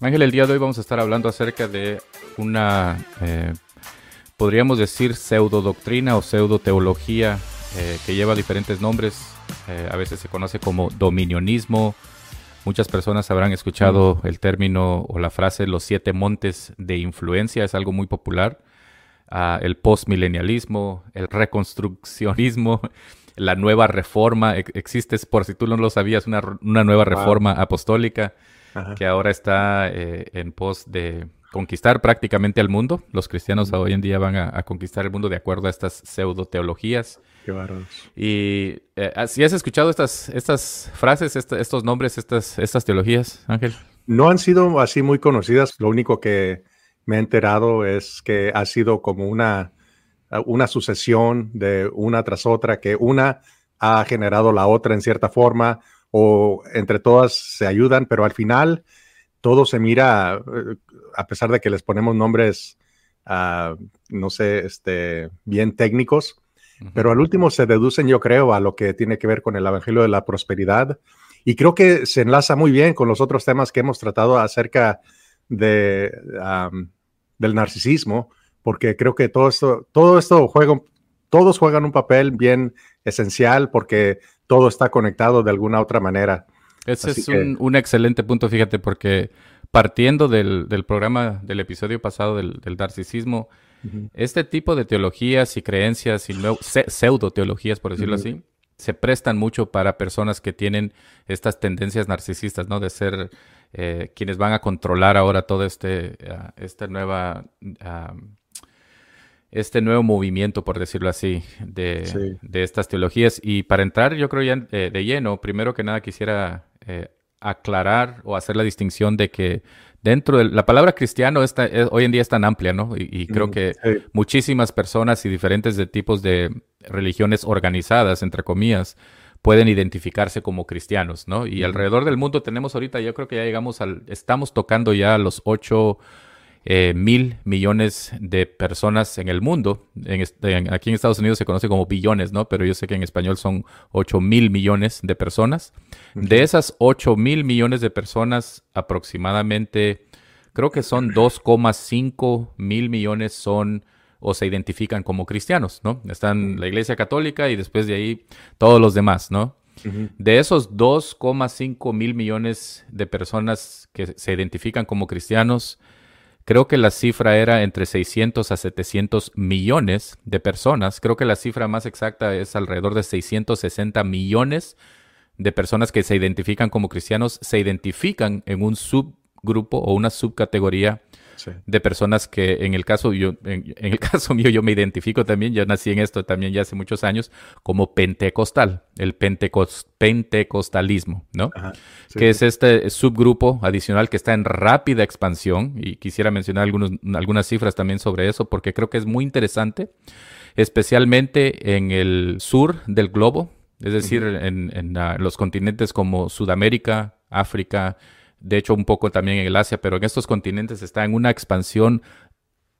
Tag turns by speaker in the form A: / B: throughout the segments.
A: Ángel, el día de hoy vamos a estar hablando acerca de una, eh, podríamos decir, pseudo doctrina o pseudo teología eh, que lleva diferentes nombres. Eh, a veces se conoce como dominionismo. Muchas personas habrán escuchado el término o la frase los siete montes de influencia, es algo muy popular. Ah, el postmilenialismo, el reconstruccionismo, la nueva reforma. Existe, por si tú no lo sabías, una, nueva reforma apostólica que ahora está eh, en pos de conquistar prácticamente al mundo. Los cristianos hoy en día van a, conquistar el mundo de acuerdo a estas pseudo teologías.
B: Qué.
A: Y eh, si has escuchado estas, estas frases, estos nombres, estas, estas teologías, Ángel.
B: No han sido así muy conocidas. Lo único que me he enterado es que ha sido como una, una sucesión de una tras otra, que una ha generado la otra en cierta forma o entre todas se ayudan, pero al final todo se mira, eh, a pesar de que les ponemos nombres, ah, no sé, este, bien técnicos, pero al último se deducen, yo creo, a lo que tiene que ver con el Evangelio de la Prosperidad. Y creo que se enlaza muy bien con los otros temas que hemos tratado acerca de, del narcisismo, porque creo que todo esto, todo esto juega, todos juegan un papel bien esencial porque todo está conectado de alguna otra manera.
A: Ese es un, excelente punto, fíjate, porque partiendo del, programa, del episodio pasado del, narcisismo, este tipo de teologías y creencias y pseudo teologías, por decirlo así, se prestan mucho para personas que tienen estas tendencias narcisistas, ¿no? De ser eh, quienes van a controlar ahora todo este, uh, esta nueva ah, este nuevo movimiento, por decirlo así, de, estas teologías. Y para entrar, yo creo ya eh, de lleno, primero que nada quisiera eh, aclarar o hacer la distinción de que dentro de la palabra cristiano está, hoy en día es tan amplia, ¿no? Y, creo que muchísimas personas y diferentes de tipos de religiones organizadas, entre comillas, pueden identificarse como cristianos, ¿no? Y alrededor del mundo tenemos ahorita, yo creo que ya llegamos al, estamos tocando ya los ocho eh, mil millones de personas en el mundo. En, aquí en Estados Unidos se conoce como billones, ¿no? Pero yo sé que en español son 8 mil millones de personas. De esas 8 mil millones de personas, aproximadamente, creo que son 2,5 mil millones son o se identifican como cristianos, ¿no? Están la Iglesia Católica y después de ahí todos los demás, ¿no? De esos 2,5 mil millones de personas que se identifican como cristianos, Creo que la cifra era entre 600 a 700 millones de personas. Creo que la cifra más exacta es alrededor de 660 millones de personas que se identifican como cristianos, se identifican en un subgrupo o una subcategoría de personas que en el caso yo, en, el caso mío yo me identifico también, ya nací en esto también ya hace muchos años, como pentecostal, el pentecostalismo, ¿no? Que es este subgrupo adicional que está en rápida expansión y quisiera mencionar algunos, algunas cifras también sobre eso porque creo que es muy interesante, especialmente en el sur del globo, es decir, en, en los continentes como Sudamérica, África, de hecho un poco también en el Asia, pero en estos continentes está en una expansión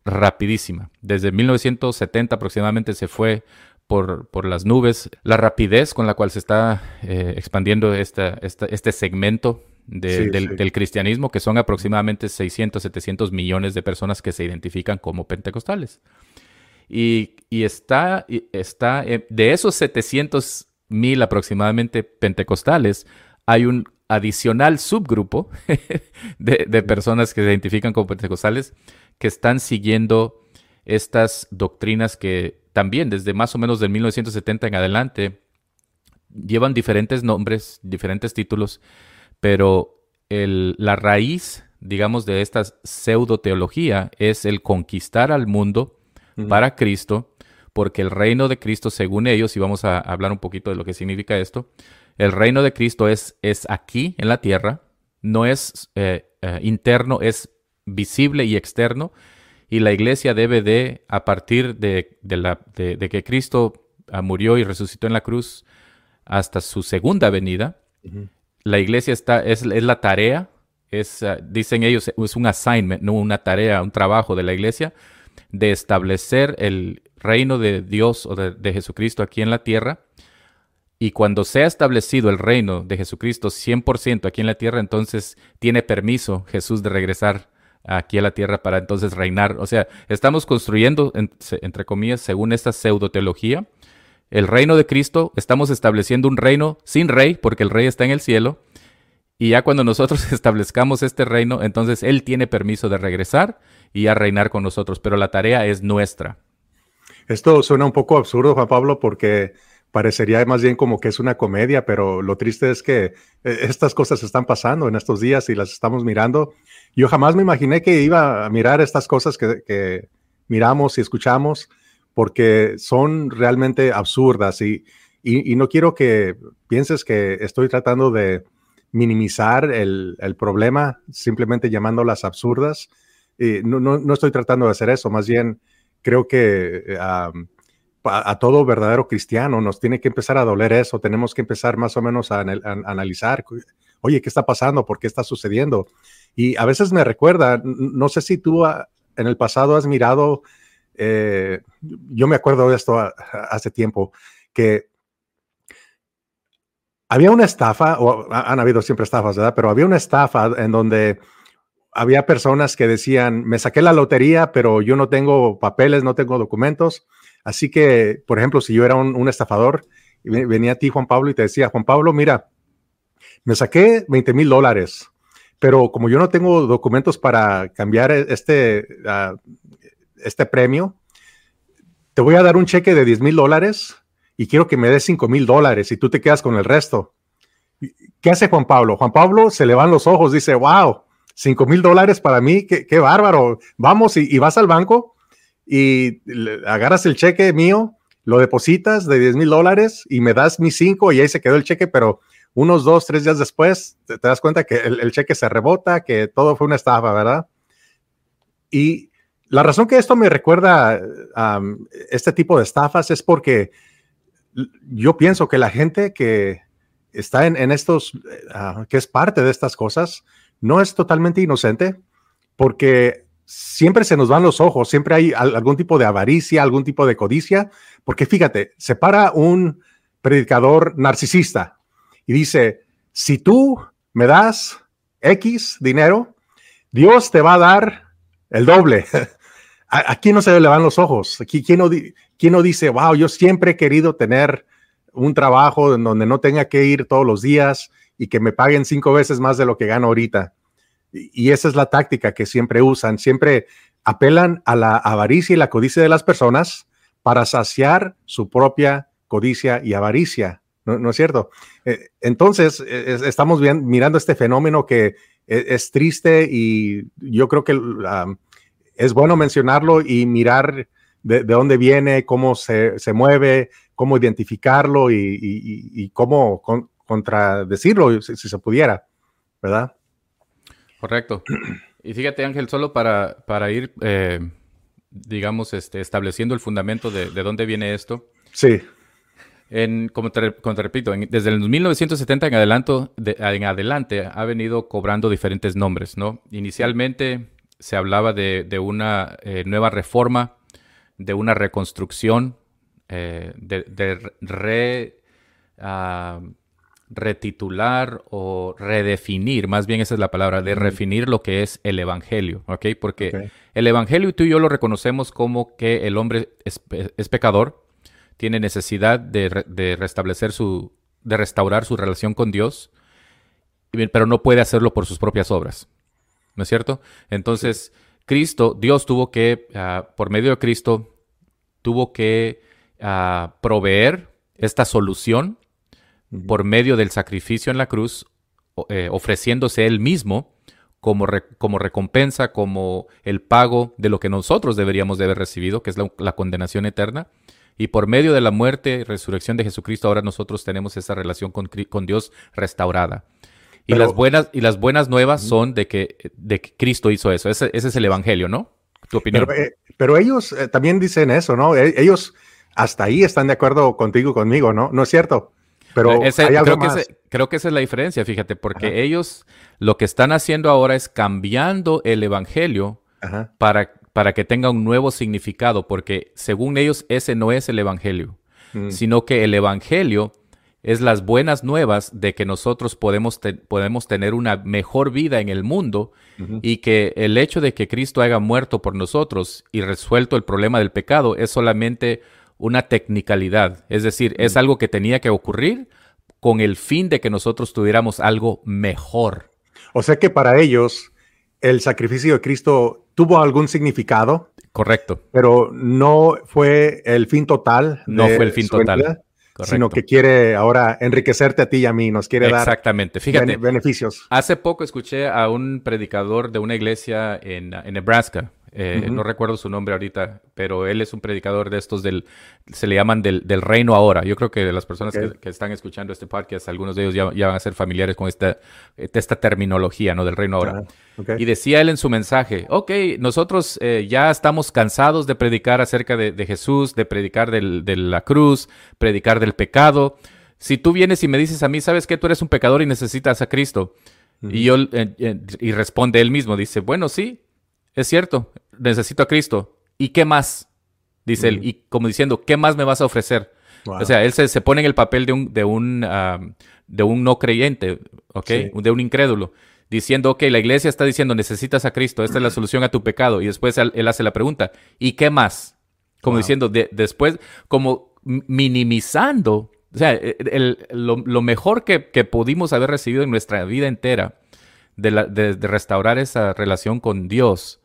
A: rapidísima. Desde 1970 aproximadamente se fue por, por, las nubes, la rapidez con la cual se está eh, expandiendo esta, este segmento del, cristianismo, que son aproximadamente 600, 700 millones de personas que se identifican como pentecostales. Y, y está, está, eh, de esos 700 mil aproximadamente pentecostales, hay un adicional subgrupo de, personas que se identifican como pentecostales que están siguiendo estas doctrinas que también desde más o menos del 1970 en adelante llevan diferentes nombres, diferentes títulos, pero la raíz, digamos, de esta pseudo teología es el conquistar al mundo para Cristo, porque el reino de Cristo, según ellos, y vamos a hablar un poquito de lo que significa esto, el reino de Cristo es, es aquí en la tierra, no es eh, eh, interno, es visible y externo. Y la iglesia debe de, a partir de, la, de, que Cristo ah, murió y resucitó en la cruz hasta su segunda venida, la iglesia está, es, es la tarea, es, ah, dicen ellos, es un assignment, no una tarea, un trabajo de la iglesia de establecer el reino de Dios o de Jesucristo aquí en la tierra Y cuando sea establecido el reino de Jesucristo 100% aquí en la tierra, entonces tiene permiso Jesús de regresar aquí a la tierra para entonces reinar. O sea, estamos construyendo, entre comillas, según esta pseudo teología, el reino de Cristo, estamos estableciendo un reino sin rey, porque el rey está en el cielo, y ya cuando nosotros establezcamos este reino, entonces Él tiene permiso de regresar y a reinar con nosotros, pero la tarea es nuestra.
B: Esto suena un poco absurdo, Juan Pablo, porque parecería más bien como que es una comedia, pero lo triste es que eh, estas cosas están pasando en estos días y las estamos mirando. Yo jamás me imaginé que iba a mirar estas cosas que, miramos y escuchamos, porque son realmente absurdas y, y, no quiero que pienses que estoy tratando de minimizar el, el problema simplemente llamándolas absurdas. Y no, no, no, estoy tratando de hacer eso, más bien creo que eh, a, todo verdadero cristiano nos tiene que empezar a doler eso, tenemos que empezar más o menos a, analizar, oye, ¿qué está pasando? ¿Por qué está sucediendo? Y a veces me recuerda, no sé si tú en el pasado has mirado, eh, yo me acuerdo de esto hace tiempo, que había una estafa, o han habido siempre estafas, ¿verdad? Pero había una estafa en donde había personas que decían, me saqué la lotería, pero yo no tengo papeles, no tengo documentos. Así que, por ejemplo, si yo era un, estafador, venía a ti, Juan Pablo, y te decía, Juan Pablo, mira, me saqué 20 mil dólares, pero como yo no tengo documentos para cambiar e, este, ah, este premio, te voy a dar un cheque de 10 mil dólares y quiero que me des 5 mil dólares y tú te quedas con el resto. ¿Qué hace Juan Pablo? Juan Pablo se le van los ojos, dice, wow, 5 mil dólares para mí, qué, bárbaro. Vamos y vas al banco y agarras el cheque mío, lo depositas de 10 mil dólares y me das mis 5 y ahí se quedó el cheque, pero unos dos, tres días después te, das cuenta que el, cheque se rebota, que todo fue una estafa, ¿verdad? Y la razón que esto me recuerda a este tipo de estafas es porque yo pienso que la gente que está en, estos, ah, que es parte de estas cosas, no es totalmente inocente, porque siempre se nos van los ojos, siempre hay algún tipo de avaricia, algún tipo de codicia, porque fíjate, se para un predicador narcisista y dice, si tú me das X dinero, Dios te va a dar el doble. Aquí no se le van los ojos. Aquí, ¿quién no, ¿quién no dice, wow, yo siempre he querido tener un trabajo en donde no tenga que ir todos los días y que me paguen cinco veces más de lo que gano ahorita? Y esa es la táctica que siempre usan. Siempre apelan a la avaricia y la codicia de las personas para saciar su propia codicia y avaricia. ¿No, es cierto? Eh, entonces, e, estamos mirando este fenómeno que e, es, triste y yo creo que es bueno mencionarlo y mirar de, dónde viene, cómo se, mueve, cómo identificarlo y, cómo contradecirlo, si se pudiera, ¿verdad?
A: Correcto. Y fíjate, Ángel, solo para, para ir, eh, digamos, este, estableciendo el fundamento de, de, dónde viene esto.
B: Sí.
A: En, como, te, repito, desde el 1970 en, adelanto, en adelante ha venido cobrando diferentes nombres, ¿no? Inicialmente se hablaba de, de una eh, nueva reforma, de una reconstrucción, eh, de, de re... Ah, retitular o redefinir, más bien esa es la palabra, de redefinir lo que es el Evangelio, ¿ok? Porque el Evangelio tú y yo lo reconocemos como que el hombre es, pecador, tiene necesidad de, restablecer su, de restaurar su relación con Dios, pero no puede hacerlo por sus propias obras, ¿no es cierto? Entonces, Cristo, Dios tuvo que, ah, por medio de Cristo, tuvo que ah, proveer esta solución por medio del sacrificio en la cruz, eh, ofreciéndose él mismo como, como, recompensa, como el pago de lo que nosotros deberíamos de haber recibido, que es la, condenación eterna. Y por medio de la muerte y resurrección de Jesucristo, ahora nosotros tenemos esa relación con, con Dios restaurada. Y, las buenas, y las buenas nuevas son de que, de Cristo hizo eso. Ese, es el Evangelio, ¿no?
B: Tu opinión. Pero, eh, ellos eh, también dicen eso, ¿no? E, ellos hasta ahí están de acuerdo contigo, conmigo, ¿no? ¿No es cierto? Pero
A: creo, Que creo que esa es la diferencia, fíjate, porque ellos lo que están haciendo ahora es cambiando el evangelio para, para que tenga un nuevo significado, porque según ellos ese no es el evangelio, mm. sino que el evangelio es las buenas nuevas de que nosotros podemos, podemos tener una mejor vida en el mundo y que el hecho de que Cristo haya muerto por nosotros y resuelto el problema del pecado es solamente una technicalidad, es decir, es algo que tenía que ocurrir con el fin de que nosotros tuviéramos algo mejor.
B: O sea que para ellos el sacrificio de Cristo tuvo algún significado.
A: Correcto.
B: Pero no fue el fin total.
A: No fue el fin total
B: sino que quiere ahora enriquecerte a ti y a mí, nos quiere dar
A: Exactamente. Fíjate,
B: beneficios.
A: Hace poco escuché a un predicador de una iglesia en, en Nebraska eh, no recuerdo su nombre ahorita, pero él es un predicador de estos del, se le llaman del, reino ahora. Yo creo que las personas que, están escuchando este podcast, algunos de ellos ya, van a ser familiares con esta, esta terminología, ¿no? Del reino ahora. Y decía él en su mensaje, ok, nosotros eh, ya estamos cansados de predicar acerca de, Jesús, de predicar de la cruz, predicar del pecado. Si tú vienes y me dices a mí, ¿sabes que Tú eres un pecador y necesitas a Cristo. Y yo, eh, y responde él mismo, dice, bueno, sí, es cierto, necesito a Cristo. ¿Y qué más? Dice él, y como diciendo, ¿qué más me vas a ofrecer? O sea, él se, pone en el papel de un, de un, de un no creyente, ¿ok? De un incrédulo, diciendo, ok, la iglesia está diciendo, necesitas a Cristo, esta es la solución a tu pecado. Y después él, hace la pregunta, ¿y qué más? Como diciendo, después, como minimizando, o sea, lo, mejor que, pudimos haber recibido en nuestra vida entera de restaurar esa relación con Dios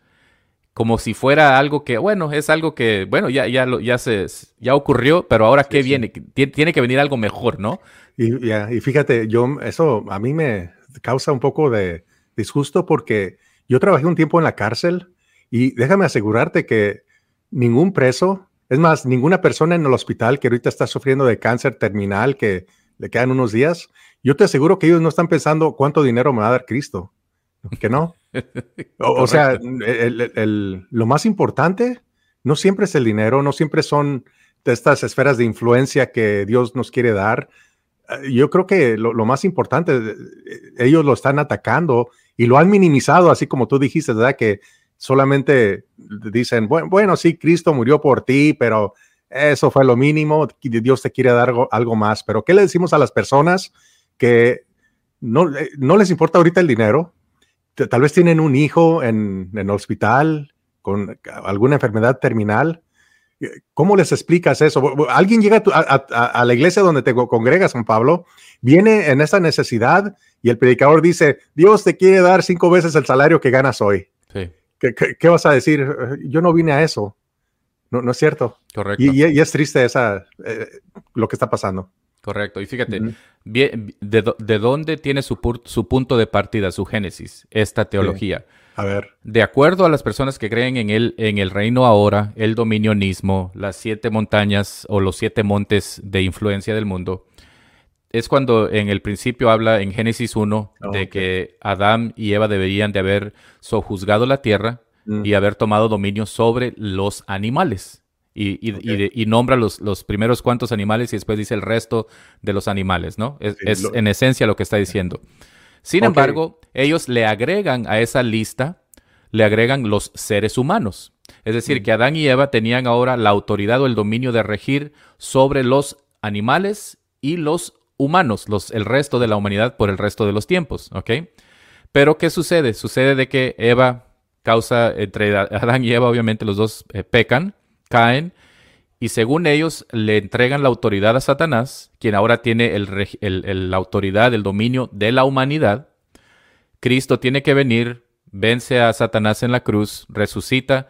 A: como si fuera algo que, bueno, es algo que, bueno, ya, ya, lo, ya, se, ya ocurrió, pero ahora qué viene, tiene que venir algo mejor, ¿no?
B: Y, y fíjate, yo, eso a mí me causa un poco de disgusto porque yo trabajé un tiempo en la cárcel y déjame asegurarte que ningún preso, es más, ninguna persona en el hospital que ahorita está sufriendo de cáncer terminal, que le quedan unos días, yo te aseguro que ellos no están pensando cuánto dinero me va a dar Cristo, que no. o, sea, lo más importante no siempre es el dinero, no siempre son estas esferas de influencia que Dios nos quiere dar. Eh, yo creo que lo, más importante, eh, ellos lo están atacando y lo han minimizado, así como tú dijiste, ¿verdad? Que solamente dicen, bueno, bueno, sí, Cristo murió por ti, pero eso fue lo mínimo, Dios te quiere dar algo, algo más. Pero ¿qué le decimos a las personas que no, eh, no les importa ahorita el dinero? Tal vez tienen un hijo en, el hospital con alguna enfermedad terminal. ¿Cómo les explicas eso? Alguien llega a, la iglesia donde te congregas, San Pablo, viene en esa necesidad y el predicador dice, Dios te quiere dar cinco veces el salario que ganas hoy. ¿Qué, vas a decir? Yo no vine a eso. No, no es cierto.
A: Correcto.
B: Y, es triste esa, eh, lo que está pasando.
A: Correcto. Y fíjate, de, dónde tiene su, su, punto de partida, su génesis, esta teología?
B: A ver.
A: De acuerdo a las personas que creen en el, en el reino ahora, el dominionismo, las siete montañas o los siete montes de influencia del mundo, es cuando en el principio habla en Génesis 1 de que Adán y Eva deberían de haber sojuzgado la tierra mm. y haber tomado dominio sobre los animales. Y, nombra los, los, primeros cuantos animales y después dice el resto de los animales, ¿no? Es, en esencia lo que está diciendo. Sin embargo, ellos le agregan a esa lista, le agregan los seres humanos. Es decir, mm. que Adán y Eva tenían ahora la autoridad o el dominio de regir sobre los animales y los humanos, los, el resto de la humanidad por el resto de los tiempos, ¿ok? Pero ¿qué sucede? Sucede de que Eva causa, entre Adán y Eva obviamente los dos eh, pecan, caen y según ellos le entregan la autoridad a Satanás, quien ahora tiene el, la autoridad, el dominio de la humanidad. Cristo tiene que venir, vence a Satanás en la cruz, resucita,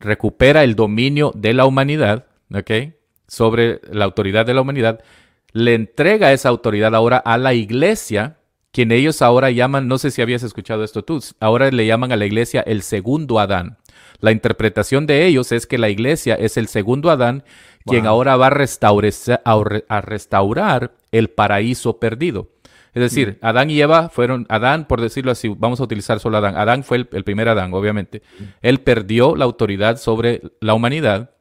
A: recupera el dominio de la humanidad, ¿ok? Sobre la autoridad de la humanidad, le entrega esa autoridad ahora a la iglesia, quien ellos ahora llaman, no sé si habías escuchado esto tú, ahora le llaman a la iglesia el segundo Adán. La interpretación de ellos es que la iglesia es el segundo Adán, quien ahora va a, restaurar el paraíso perdido. Es decir, mm. Adán y Eva fueron, Adán, por decirlo así, vamos a utilizar solo Adán. Adán fue el, primer Adán, obviamente. Mm. Él perdió la autoridad sobre la humanidad.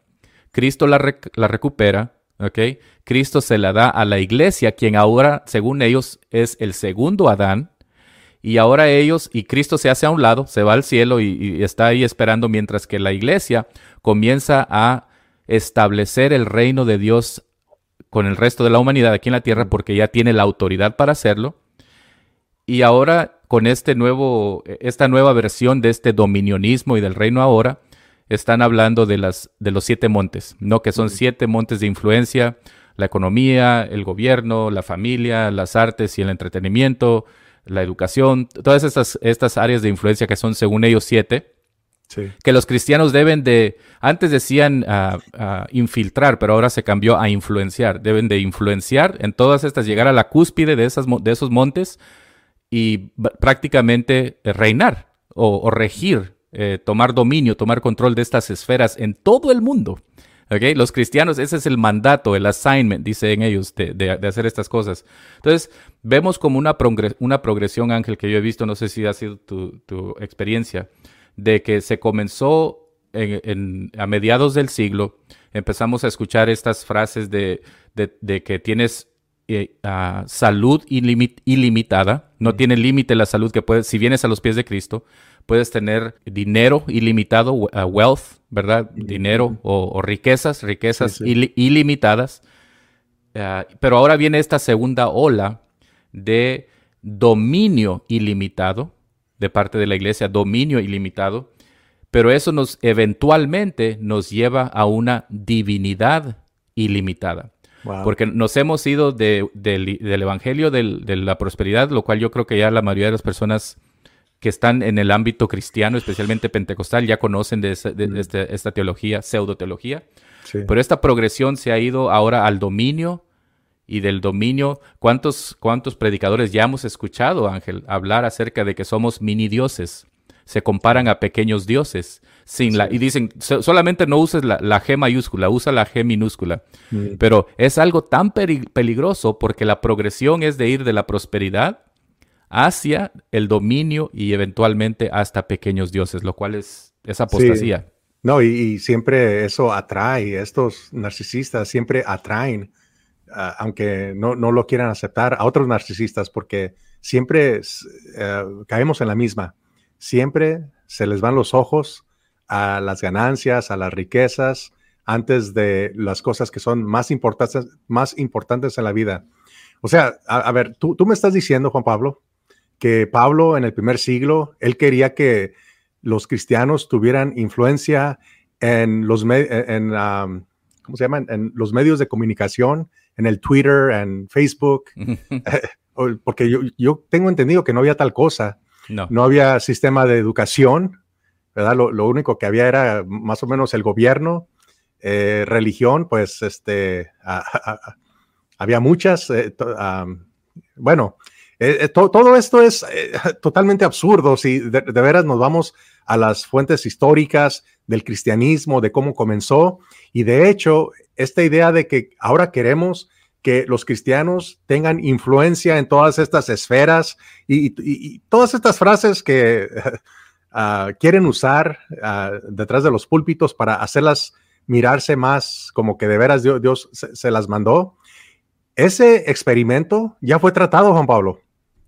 A: Cristo la, la recupera, ¿ok? Cristo se la da a la iglesia, quien ahora, según ellos, es el segundo Adán. Y ahora ellos, y Cristo se hace a un lado, se va al cielo y, está ahí esperando mientras que la iglesia comienza a establecer el reino de Dios con el resto de la humanidad aquí en la tierra porque ya tiene la autoridad para hacerlo. Y ahora con este nuevo, esta nueva versión de este dominionismo y del reino ahora, están hablando de, las, de los siete montes, ¿no? Que son siete montes de influencia, la economía, el gobierno, la familia, las artes y el entretenimiento, la educación, todas estas, estas áreas de influencia que son según ellos siete, que los cristianos deben de, antes decían uh, uh, infiltrar, pero ahora se cambió a influenciar, deben de influenciar en todas estas, llegar a la cúspide de, esas, de esos montes y prácticamente eh, reinar o, o regir, eh, tomar dominio, tomar control de estas esferas en todo el mundo. Okay? Los cristianos, ese es el mandato, el assignment, dicen ellos, de, de, hacer estas cosas. Entonces, vemos como una, una progresión, Ángel, que yo he visto, no sé si ha sido tu, tu experiencia, de que se comenzó en, a mediados del siglo, empezamos a escuchar estas frases de, de que tienes eh, salud ilimitada, no tiene límite la salud que puedes, si vienes a los pies de Cristo, puedes tener dinero ilimitado, wealth, ¿verdad? Dinero o, riquezas, riquezas ilimitadas. Ah, pero ahora viene esta segunda ola de dominio ilimitado de parte de la iglesia, dominio ilimitado, pero eso nos eventualmente nos lleva a una divinidad ilimitada. Porque nos hemos ido del Evangelio de la prosperidad, lo cual yo creo que ya la mayoría de las personas que están en el ámbito cristiano, especialmente pentecostal, ya conocen de, mm. este, esta teología, pseudo teología. Pero esta progresión se ha ido ahora al dominio y del dominio. ¿Cuántos, ¿Cuántos predicadores ya hemos escuchado, Ángel, hablar acerca de que somos mini dioses? Se comparan a pequeños dioses. Sin la, y dicen, solamente no uses la, G mayúscula, usa la G minúscula. Mm. Pero es algo tan peligroso porque la progresión es de ir de la prosperidad hacia el dominio y eventualmente hasta pequeños dioses, lo cual es, apostasía.
B: No, y, siempre eso atrae, estos narcisistas siempre atraen, ah, aunque no, no, lo quieran aceptar, a otros narcisistas, porque siempre eh, caemos en la misma. Siempre se les van los ojos a las ganancias, a las riquezas, antes de las cosas que son más importantes, más importantes en la vida. O sea, a, ver, tú, tú me estás diciendo, Juan Pablo, que Pablo en el primer siglo, él quería que los cristianos tuvieran influencia en los, en, ¿cómo se llaman? En los medios de comunicación, en el Twitter, en Facebook, porque yo, yo, tengo entendido que no había tal cosa. No. no había sistema de educación, ¿verdad? Lo, lo, único que había era más o menos el gobierno, eh, religión, pues este, había muchas. Eh, bueno, eh, eh, todo esto es eh, totalmente absurdo si de, veras nos vamos a las fuentes históricas del cristianismo, de cómo comenzó. Y de hecho, esta idea de que ahora queremos que los cristianos tengan influencia en todas estas esferas y, todas estas frases que ah, quieren usar ah, detrás de los púlpitos para hacerlas mirarse más como que de veras Dios, se las mandó. Ese experimento ya fue tratado, Juan Pablo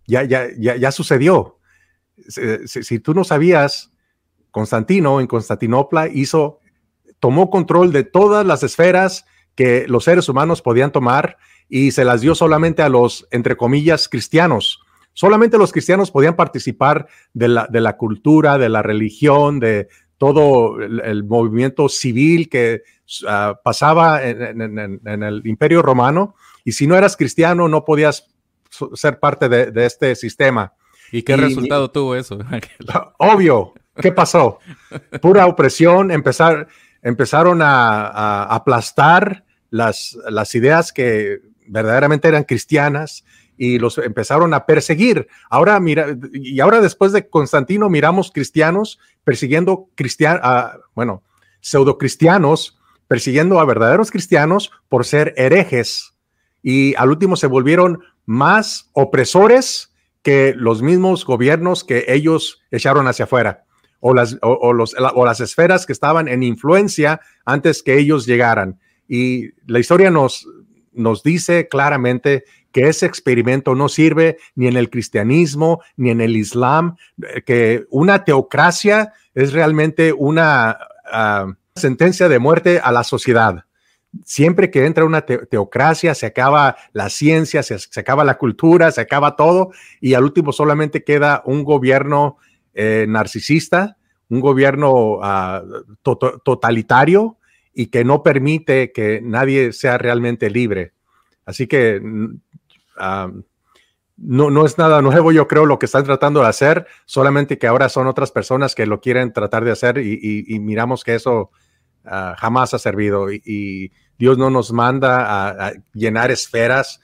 B: ya, ya, ya, ya sucedió. Si, tú no sabías, Constantino en Constantinopla hizo, tomó control de todas las esferas que los seres humanos podían tomar y se las dio solamente a los, entre comillas, cristianos. Solamente los cristianos podían participar de la, de la cultura, de la religión, de todo el, movimiento civil que ah, pasaba en, en, el imperio romano. Y si no eras cristiano, no podías ser parte de, este sistema.
A: ¿Y qué resultado tuvo eso?
B: Obvio, ¿qué pasó? Pura opresión, empezar, empezaron a, aplastar las, las ideas que verdaderamente eran cristianas y los empezaron a perseguir. Ahora mira, y ahora después de Constantino miramos cristianos persiguiendo cristianos, bueno, pseudo cristianos, persiguiendo a verdaderos cristianos por ser herejes. Y al último se volvieron más opresores que los mismos gobiernos que ellos echaron hacia afuera o las, o, los, las esferas que estaban en influencia antes que ellos llegaran. Y la historia nos, nos dice claramente que ese experimento no sirve ni en el cristianismo ni en el islam, que una teocracia es realmente una ah, sentencia de muerte a la sociedad. Siempre que entra una teocracia, se acaba la ciencia, se, acaba la cultura, se acaba todo y al último solamente queda un gobierno eh, narcisista, un gobierno ah, totalitario y que no permite que nadie sea realmente libre. Así que mm, ah, no, no es nada nuevo, yo creo, lo que están tratando de hacer, solamente que ahora son otras personas que lo quieren tratar de hacer y, miramos que eso ah, jamás ha servido y, Dios no nos manda a, llenar esferas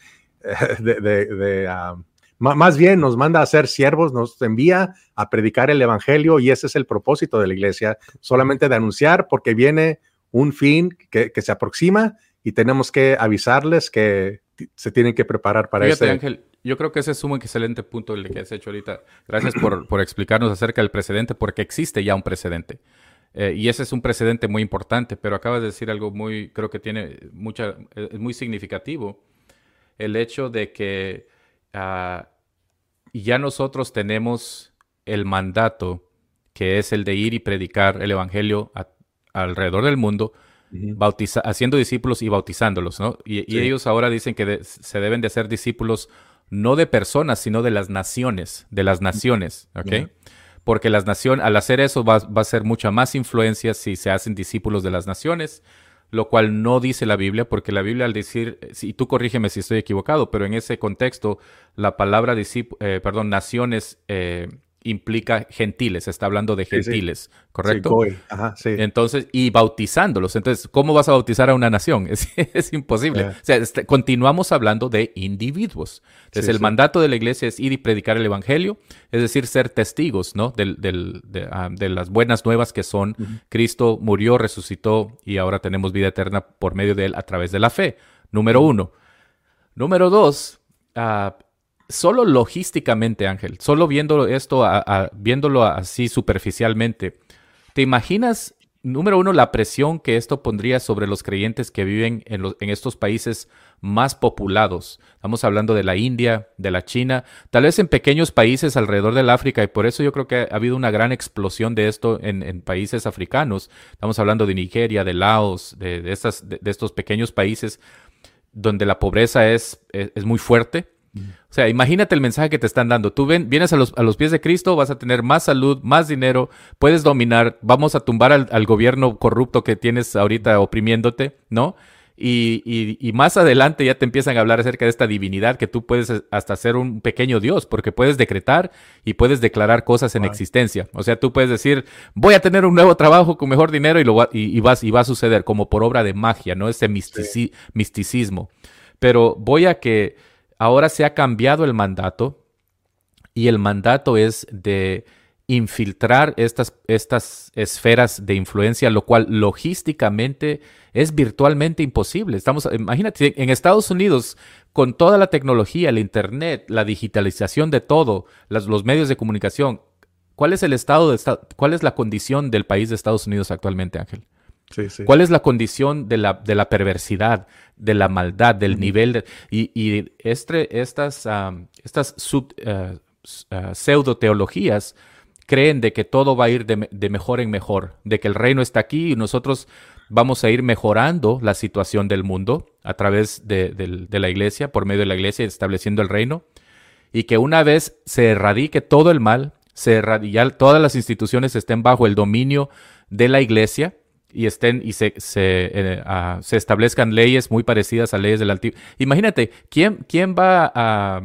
B: de, ah, más bien nos manda a ser siervos, nos envía a predicar el evangelio y ese es el propósito de la iglesia, solamente de anunciar porque viene un fin que, se aproxima y tenemos que avisarles que se tienen que preparar para eso.
A: Ángel, yo creo que ese es un excelente punto el que has hecho ahorita. Gracias por, por explicarnos acerca del precedente, porque existe ya un precedente. Eh, y ese es un precedente muy importante, pero acabas de decir algo muy, creo que tiene mucha, es muy significativo, el hecho de que uh, ya nosotros tenemos el mandato, que es el de ir y predicar el Evangelio alrededor del mundo, haciendo discípulos y bautizándolos, ¿no? Y, ellos ahora dicen que se deben de hacer discípulos no de personas, sino de las naciones, de las naciones, ¿ok? Porque las naciones, al hacer eso va, a ser mucha más influencia si se hacen discípulos de las naciones, lo cual no dice la Biblia, porque la Biblia al decir, y tú corrígeme si estoy equivocado, pero en ese contexto la palabra, eh, perdón, naciones eh, implica gentiles, está hablando de gentiles, ¿correcto? Sí, Entonces, y bautizándolos. Entonces, ¿cómo vas a bautizar a una nación? Es, imposible. O sea, este, continuamos hablando de individuos. Entonces, el mandato de la iglesia es ir y predicar el evangelio, es decir, ser testigos, ¿no? Ah, de, las buenas nuevas que son Cristo murió, resucitó y ahora tenemos vida eterna por medio de él a través de la fe. Número uno. Número dos, uh, solo logísticamente, Ángel, solo viendo esto, viéndolo así superficialmente, ¿te imaginas, número uno, la presión que esto pondría sobre los creyentes que viven en, en estos países más populados? Estamos hablando de la India, de la China, tal vez en pequeños países alrededor del África, y por eso yo creo que ha habido una gran explosión de esto en, países africanos. Estamos hablando de Nigeria, de Laos, de, de, estas, de, estos pequeños países donde la pobreza es, es muy fuerte o sea, imagínate el mensaje que te están dando. Tú ven, vienes a los, a los, pies de Cristo, vas a tener más salud, más dinero, puedes dominar, vamos a tumbar al, gobierno corrupto que tienes ahorita oprimiéndote, ¿no? Y, y, más adelante ya te empiezan a hablar acerca de esta divinidad que tú puedes hasta ser un pequeño Dios, porque puedes decretar y puedes declarar cosas en existencia. O sea, tú puedes decir, voy a tener un nuevo trabajo con mejor dinero y, lo y, vas, y va a suceder como por obra de magia, ¿no? Ese misticismo. Pero voy a que Ahora se ha cambiado el mandato y el mandato es de infiltrar estas, estas esferas de influencia, lo cual logísticamente es virtualmente imposible. Estamos, imagínate, en Estados Unidos, con toda la tecnología, el Internet, la digitalización de todo, los medios de comunicación, ¿cuál es el estado de cuál es la condición del país de Estados Unidos actualmente, Ángel? ¿Cuál es la condición de la, de la perversidad, de la maldad, del nivel? De, y, este, estas, estas uh, pseudo teologías creen de que todo va a ir de, mejor en mejor, de que el reino está aquí y nosotros vamos a ir mejorando la situación del mundo a través de, la iglesia, por medio de la iglesia, estableciendo el reino, y que una vez se erradique todo el mal, se ya todas las instituciones estén bajo el dominio de la iglesia, y estén y se, se, eh, se, establezcan leyes muy parecidas a leyes del Antiguo. Imagínate, ¿quién, quién va a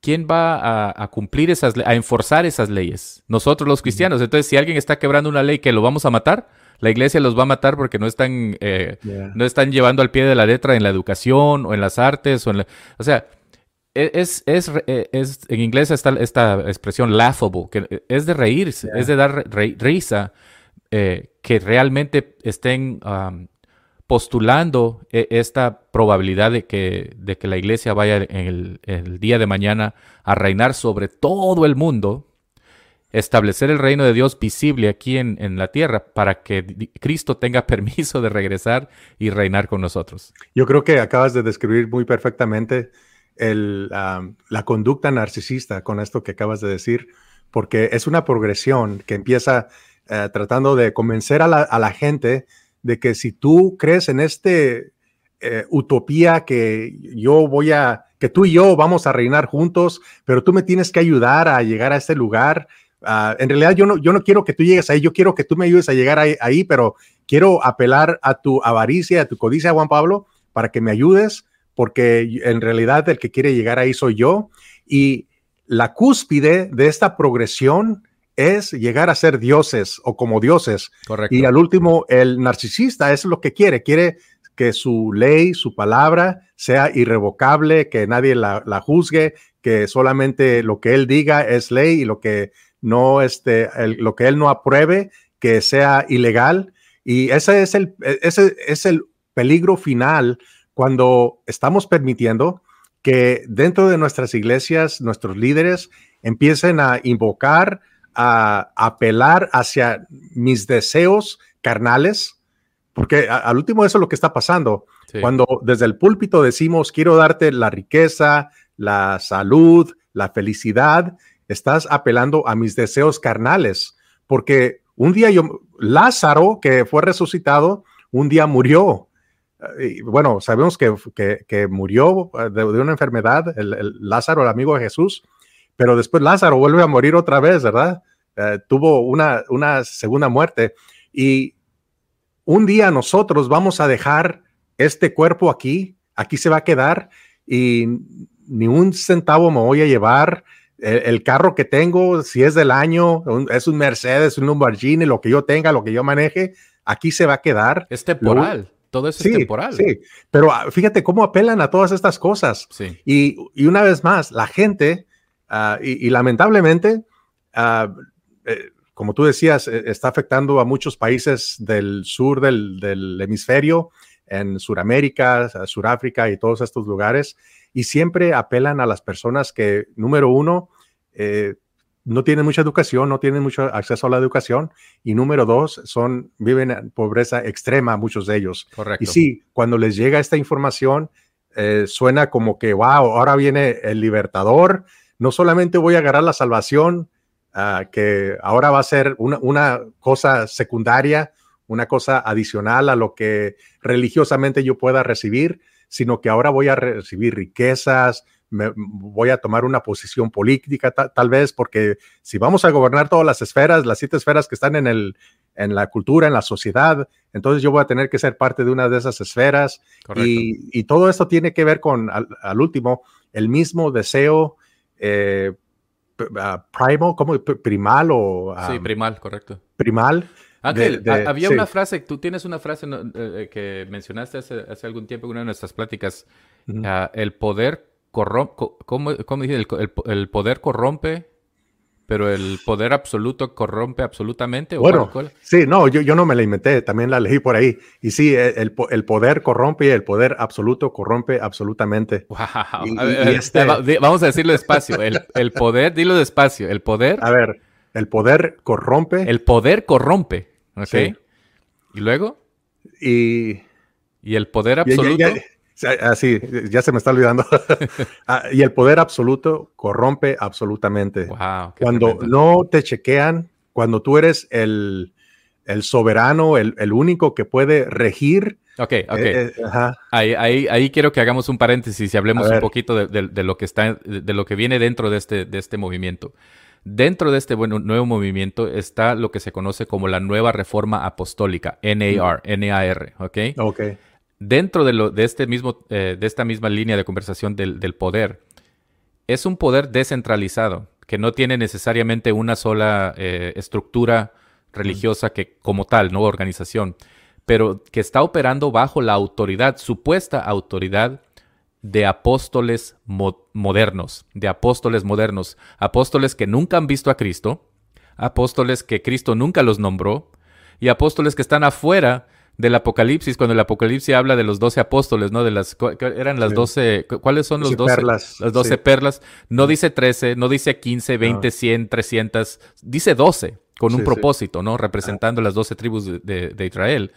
A: quién va a, cumplir esas a enforzar esas leyes? Nosotros los cristianos. Entonces, si alguien está quebrando una ley que lo vamos a matar, la iglesia los va a matar porque no están, eh, no están llevando al pie de la letra en la educación o en las artes o en o sea, e, es, es, e, es, en inglés está esta expresión laughable, que es de reírse, es de dar risa eh, que realmente estén postulando e, esta probabilidad de que, de que la iglesia vaya en el, día de mañana a reinar sobre todo el mundo, establecer el reino de Dios visible aquí en, la tierra para que Cristo tenga permiso de regresar y reinar con nosotros.
B: Yo creo que acabas de describir muy perfectamente la conducta narcisista con esto que acabas de decir, porque es una progresión que empieza eh, tratando de convencer a la, gente de que si tú crees en este eh, utopía que yo voy a, que tú y yo vamos a reinar juntos, pero tú me tienes que ayudar a llegar a este lugar. Ah, en realidad yo no, yo no quiero que tú llegues ahí, yo quiero que tú me ayudes a llegar ahí, pero quiero apelar a tu avaricia, a tu codicia, Juan Pablo, para que me ayudes, porque en realidad el que quiere llegar ahí soy yo. Y la cúspide de esta progresión es llegar a ser dioses o como dioses.
A: Correcto.
B: Y al último, el narcisista es lo que quiere, quiere que su ley, su palabra sea irrevocable, que nadie la, juzgue, que solamente lo que él diga es ley y lo que no este, lo que él no apruebe, que sea ilegal. Y ese es el, ese es el peligro final cuando estamos permitiendo que dentro de nuestras iglesias, nuestros líderes empiecen a invocar, a apelar hacia mis deseos carnales, porque al último eso es lo que está pasando. Cuando desde el púlpito decimos, quiero darte la riqueza, la salud, la felicidad, estás apelando a mis deseos carnales, porque un día yo, Lázaro, que fue resucitado, un día murió. Y bueno, sabemos que, que, murió eh, de, una enfermedad, el, Lázaro, el amigo de Jesús, pero después Lázaro vuelve a morir otra vez, ¿verdad? Eh, tuvo una, una segunda muerte. Y un día nosotros vamos a dejar este cuerpo aquí, aquí se va a quedar y ni un centavo me voy a llevar. El, carro que tengo, si es del año, es un Mercedes, un Lamborghini, lo que yo tenga, lo que yo maneje, aquí se va a quedar.
A: Es temporal. Todo eso es temporal.
B: Sí, pero ah, fíjate cómo apelan a todas estas cosas.
A: Sí.
B: Y, una vez más, la gente, ah, y, lamentablemente, uh, como tú decías, eh, está afectando a muchos países del sur del, hemisferio, en Sudamérica, Suráfrica y todos estos lugares, y siempre apelan a las personas que, número uno, eh, no tienen mucha educación, no tienen mucho acceso a la educación, y número dos, son, viven en pobreza extrema, muchos de ellos.
A: Correcto.
B: Y sí, cuando les llega esta información, eh, suena como que, wow, ahora viene el libertador, no solamente voy a agarrar la salvación, Ah, que ahora va a ser una, cosa secundaria, una cosa adicional a lo que religiosamente yo pueda recibir, sino que ahora voy a recibir riquezas, me, voy a tomar una posición política tal vez, porque si vamos a gobernar todas las esferas, las siete esferas que están en, el, en la cultura, en la sociedad, entonces yo voy a tener que ser parte de una de esas esferas. Y, todo esto tiene que ver con, al, último, el mismo deseo eh, primal, como primal o...
A: sí, primal, correcto.
B: Primal.
A: Ángel, había una frase, tú tienes una frase eh, eh, que mencionaste hace, hace, algún tiempo en una de nuestras pláticas, ah, el poder corrompe, ¿cómo, cómo el, el, poder corrompe pero el poder absoluto corrompe absolutamente.
B: bueno, sí, no, yo, yo no me la inventé, también la leí por ahí. Y sí, e, el, el poder corrompe y el poder absoluto corrompe absolutamente.
A: Este vamos a decirlo despacio. El, el, poder, dilo despacio. El poder.
B: A ver, el poder corrompe.
A: El poder corrompe. ¿Ok? ¿Y luego?
B: Y.
A: Y el poder absoluto.
B: Ya se me está olvidando. Ah, y el poder absoluto corrompe absolutamente. cuando no te chequean, cuando tú eres el, soberano, el, único que puede regir.
A: Ok, ok. Eh, eh, ahí, ahí, quiero que hagamos un paréntesis y hablemos un poquito de, lo que está, de lo que viene dentro de este, de este movimiento. Dentro de este bueno, nuevo movimiento está lo que se conoce como la nueva reforma apostólica, NAR, NAR, ¿ok?
B: Ok
A: dentro de, lo, de, este mismo, eh, de esta misma línea de conversación del, poder, es un poder descentralizado, que no tiene necesariamente una sola eh, estructura religiosa que como tal, no organización, pero que está operando bajo la autoridad, supuesta autoridad de apóstoles modernos, de apóstoles modernos, apóstoles que nunca han visto a Cristo, apóstoles que Cristo nunca los nombró, y apóstoles que están afuera del Apocalipsis, cuando el Apocalipsis habla de los doce apóstoles, ¿no? De las, eran las doce, ¿cuáles son los doce?
B: Perlas.
A: Las doce perlas. No dice trece, no dice quince, veinte, cien, trescientas, dice doce, con un propósito, ¿no? Representando las doce tribus de, Israel.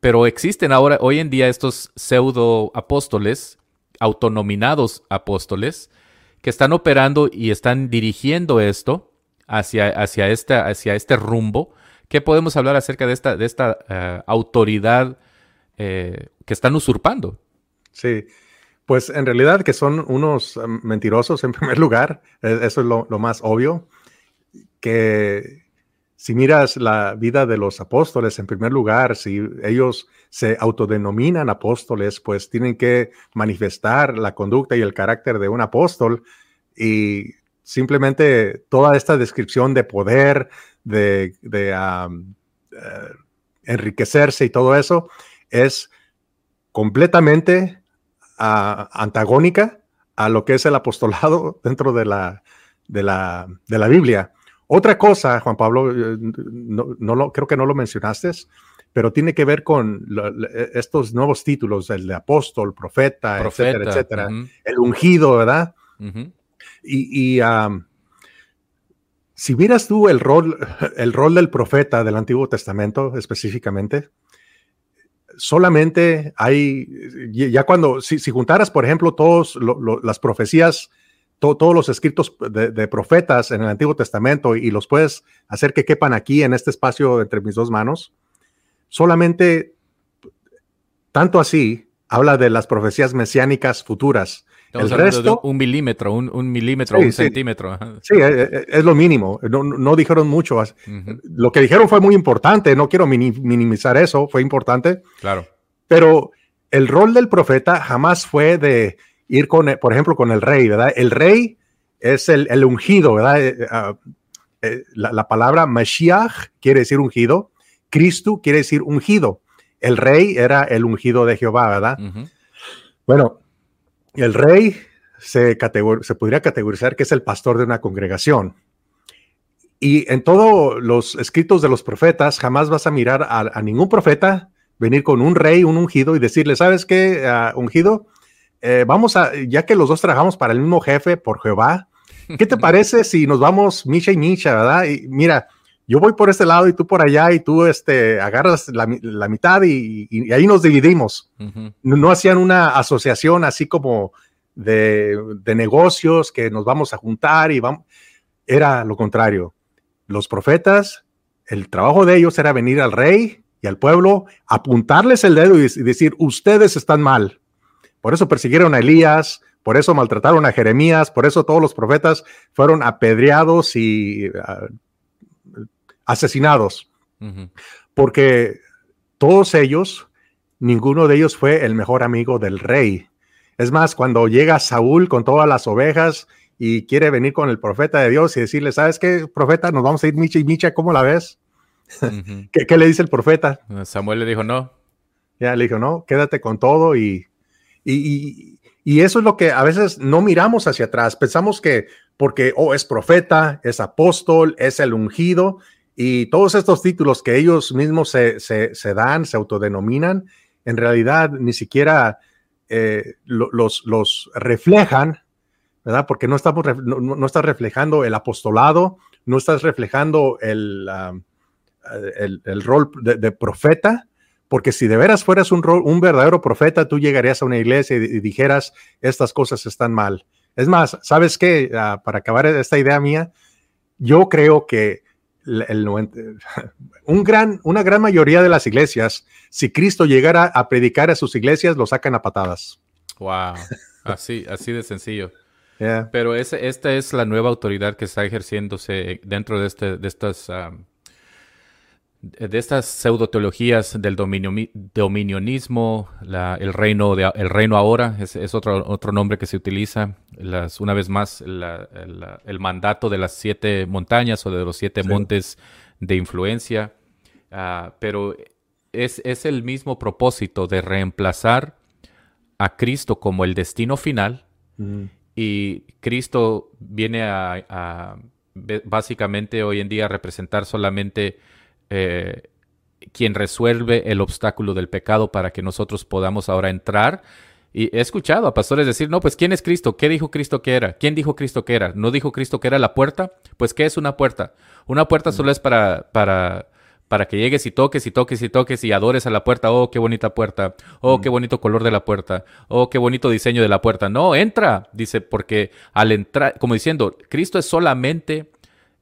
A: pero existen ahora, hoy en día, estos pseudo apóstoles, autonominados apóstoles, que están operando y están dirigiendo esto hacia, hacia, esta, hacia este rumbo ¿Qué podemos hablar acerca de esta, de esta eh, autoridad eh, que están usurpando.
B: Sí, pues en realidad que son unos mentirosos en primer lugar, e, eso es lo, lo más obvio, que si miras la vida de los apóstoles, en primer lugar, si ellos se autodenominan apóstoles, pues tienen que manifestar la conducta y el carácter de un apóstol. Y simplemente toda esta descripción de poder, de, eh, enriquecerse y todo eso es completamente ah, antagónica a lo que es el apostolado dentro de la, de la, de la Biblia. Otra cosa, Juan Pablo, eh, no, lo, creo que no lo mencionaste, pero tiene que ver con estos nuevos títulos, el de apóstol, profeta, etcétera, etcétera. El ungido, ¿verdad? Y, si vieras tú el rol, el rol del profeta del Antiguo Testamento específicamente, solamente hay, ya cuando, si, juntaras, por ejemplo, todas las profecías todos los escritos de, profetas en el Antiguo Testamento y los puedes hacer que quepan aquí en este espacio entre mis dos manos, solamente tanto así habla de las profecías mesiánicas futuras.
A: El resto, un milímetro, un, milímetro, un centímetro.
B: Sí, e, e, es, lo mínimo. No, dijeron mucho. Lo que dijeron fue muy importante. No quiero minimizar eso. Fue importante.
A: Claro.
B: Pero el rol del profeta jamás fue de ir con, por ejemplo, con el rey, ¿verdad? El rey es el, ungido, ¿verdad? Eh, eh, ah, eh, la, palabra Mashiach quiere decir ungido, Cristo quiere decir ungido. El rey era el ungido de Jehová, ¿verdad? Bueno, el rey se, se podría categorizar que es el pastor de una congregación. Y en todos los escritos de los profetas, jamás vas a mirar a, ningún profeta venir con un rey, un ungido y decirle, ¿sabes qué, ah, ungido? Eh, vamos a, ya que los dos trabajamos para el mismo jefe, por Jehová, ¿qué te parece si nos vamos Misha y Misha, verdad? Y mira, yo voy por este lado y tú por allá y tú este, agarras la, mitad y, ahí nos dividimos. no, hacían una asociación así como de, de, negocios que nos vamos a juntar y vamos. Era lo contrario. Los profetas, el trabajo de ellos era venir al rey y al pueblo, apuntarles el dedo y decir, ustedes están mal por eso persiguieron a Elías, por eso maltrataron a Jeremías, por eso todos los profetas fueron apedreados y ah, asesinados. Porque todos ellos, ninguno de ellos fue el mejor amigo del rey. Es más, cuando llega Saúl con todas las ovejas y quiere venir con el profeta de Dios y decirle, ¿sabes qué, profeta? Nos vamos a ir Micha y Micha, ¿cómo la ves? ¿Qué, le dice el profeta?
A: Samuel le dijo no.
B: Ya le dijo, no, quédate con todo y y, eso es lo que a veces no miramos hacia atrás. Pensamos que porque, oh, es profeta, es apóstol, es el ungido, y todos estos títulos que ellos mismos se, dan, se autodenominan, en realidad ni siquiera eh, los, los, reflejan, ¿verdad? Porque no, estamos, no, estás reflejando el apostolado, no estás reflejando el, el, rol de profeta, porque si de veras fueras un, un verdadero profeta, tú llegarías a una iglesia y, dijeras, estas cosas están mal. Es más, ¿sabes qué? Ah, para acabar esta idea mía, yo creo que el, un gran, una gran mayoría de las iglesias, si Cristo llegara a predicar a sus iglesias, lo sacan a patadas.
A: Wow, así, así de sencillo. Pero ese, esta es la nueva autoridad que está ejerciéndose dentro de, este, de estas de estas pseudoteologías del dominio, dominionismo, el, reino de, el reino ahora, es, otro, otro nombre que se utiliza, las, una vez más, el mandato de las siete montañas o de los siete montes de influencia, ah, pero es, es, el mismo propósito de reemplazar a Cristo como el destino final y Cristo viene a, a básicamente hoy en día a representar solamente eh, quien resuelve el obstáculo del pecado para que nosotros podamos ahora entrar. Y he escuchado a pastores decir, no, pues ¿quién es Cristo? ¿Qué dijo Cristo que era? ¿Quién dijo Cristo que era? ¿No dijo Cristo que era la puerta? Pues ¿qué es una puerta? Una puerta solo es para, para, para que llegues y toques y toques y toques y adores a la puerta. Oh, qué bonita puerta. Oh, qué bonito color de la puerta. Oh, qué bonito diseño de la puerta. No, entra, dice, porque al entrar, como diciendo, Cristo es solamente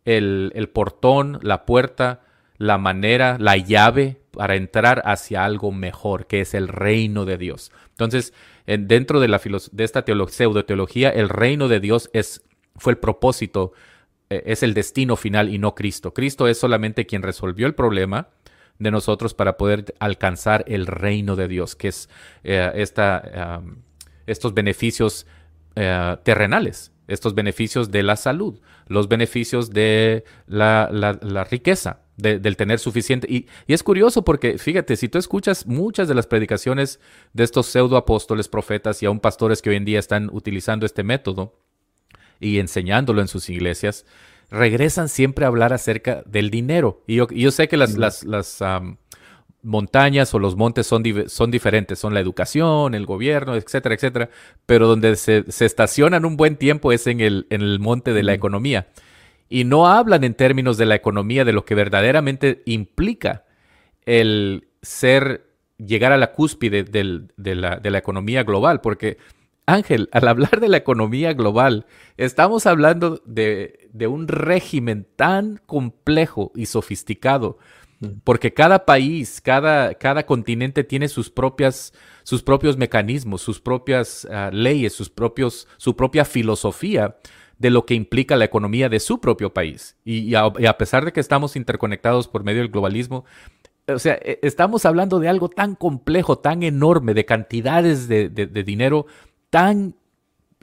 A: el, el portón, la puerta la manera, la llave para entrar hacia algo mejor, que es el reino de Dios. Entonces, dentro de, la de esta pseudo teología, el reino de Dios es, fue el propósito, eh, es el destino final y no Cristo. Cristo es solamente quien resolvió el problema de nosotros para poder alcanzar el reino de Dios, que es eh, esta, estos beneficios eh, terrenales, estos beneficios de la salud, los beneficios de la, la, riqueza, del tener suficiente. Y, y, es curioso porque, fíjate, si tú escuchas muchas de las predicaciones de estos pseudo apóstoles, profetas y aún pastores que hoy en día están utilizando este método y enseñándolo en sus iglesias, regresan siempre a hablar acerca del dinero. Y yo, yo sé que las, las, las montañas o los montes son, son diferentes, son la educación, el gobierno, etcétera, etcétera, pero donde se, estacionan un buen tiempo es en el, en el monte de la economía. Y no hablan en términos de la economía, de lo que verdaderamente implica el ser, llegar a la cúspide de, la, de la economía global, porque Ángel, al hablar de la economía global, estamos hablando de, de, un régimen tan complejo y sofisticado porque cada país, cada, cada continente tiene sus propias, sus propios mecanismos, sus propias ah, leyes, sus propios, su propia filosofía de lo que implica la economía de su propio país. Y, a, pesar de que estamos interconectados por medio del globalismo, o sea, e, estamos hablando de algo tan complejo, tan enorme, de cantidades de, dinero tan,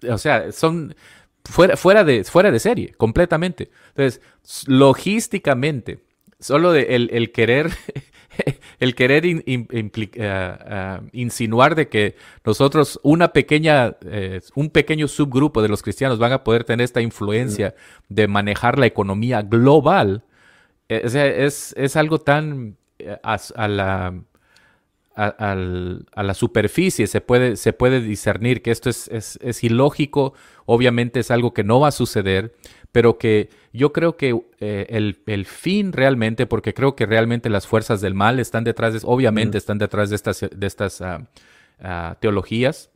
A: o sea, son fuera, fuera, de, fuera de serie, completamente. Entonces, logísticamente, solo de el, querer, el querer eh, eh, insinuar de que nosotros, una pequeña, eh, un pequeño subgrupo de los cristianos van a poder tener esta influencia de manejar la economía global, es, es, algo tan a, la... A, la superficie se puede, se puede discernir que esto es, es, es ilógico, obviamente es algo que no va a suceder, pero que yo creo que eh, el, fin realmente, porque creo que realmente las fuerzas del mal están detrás, de, obviamente están detrás de estas, de estas ah, ah, teologías.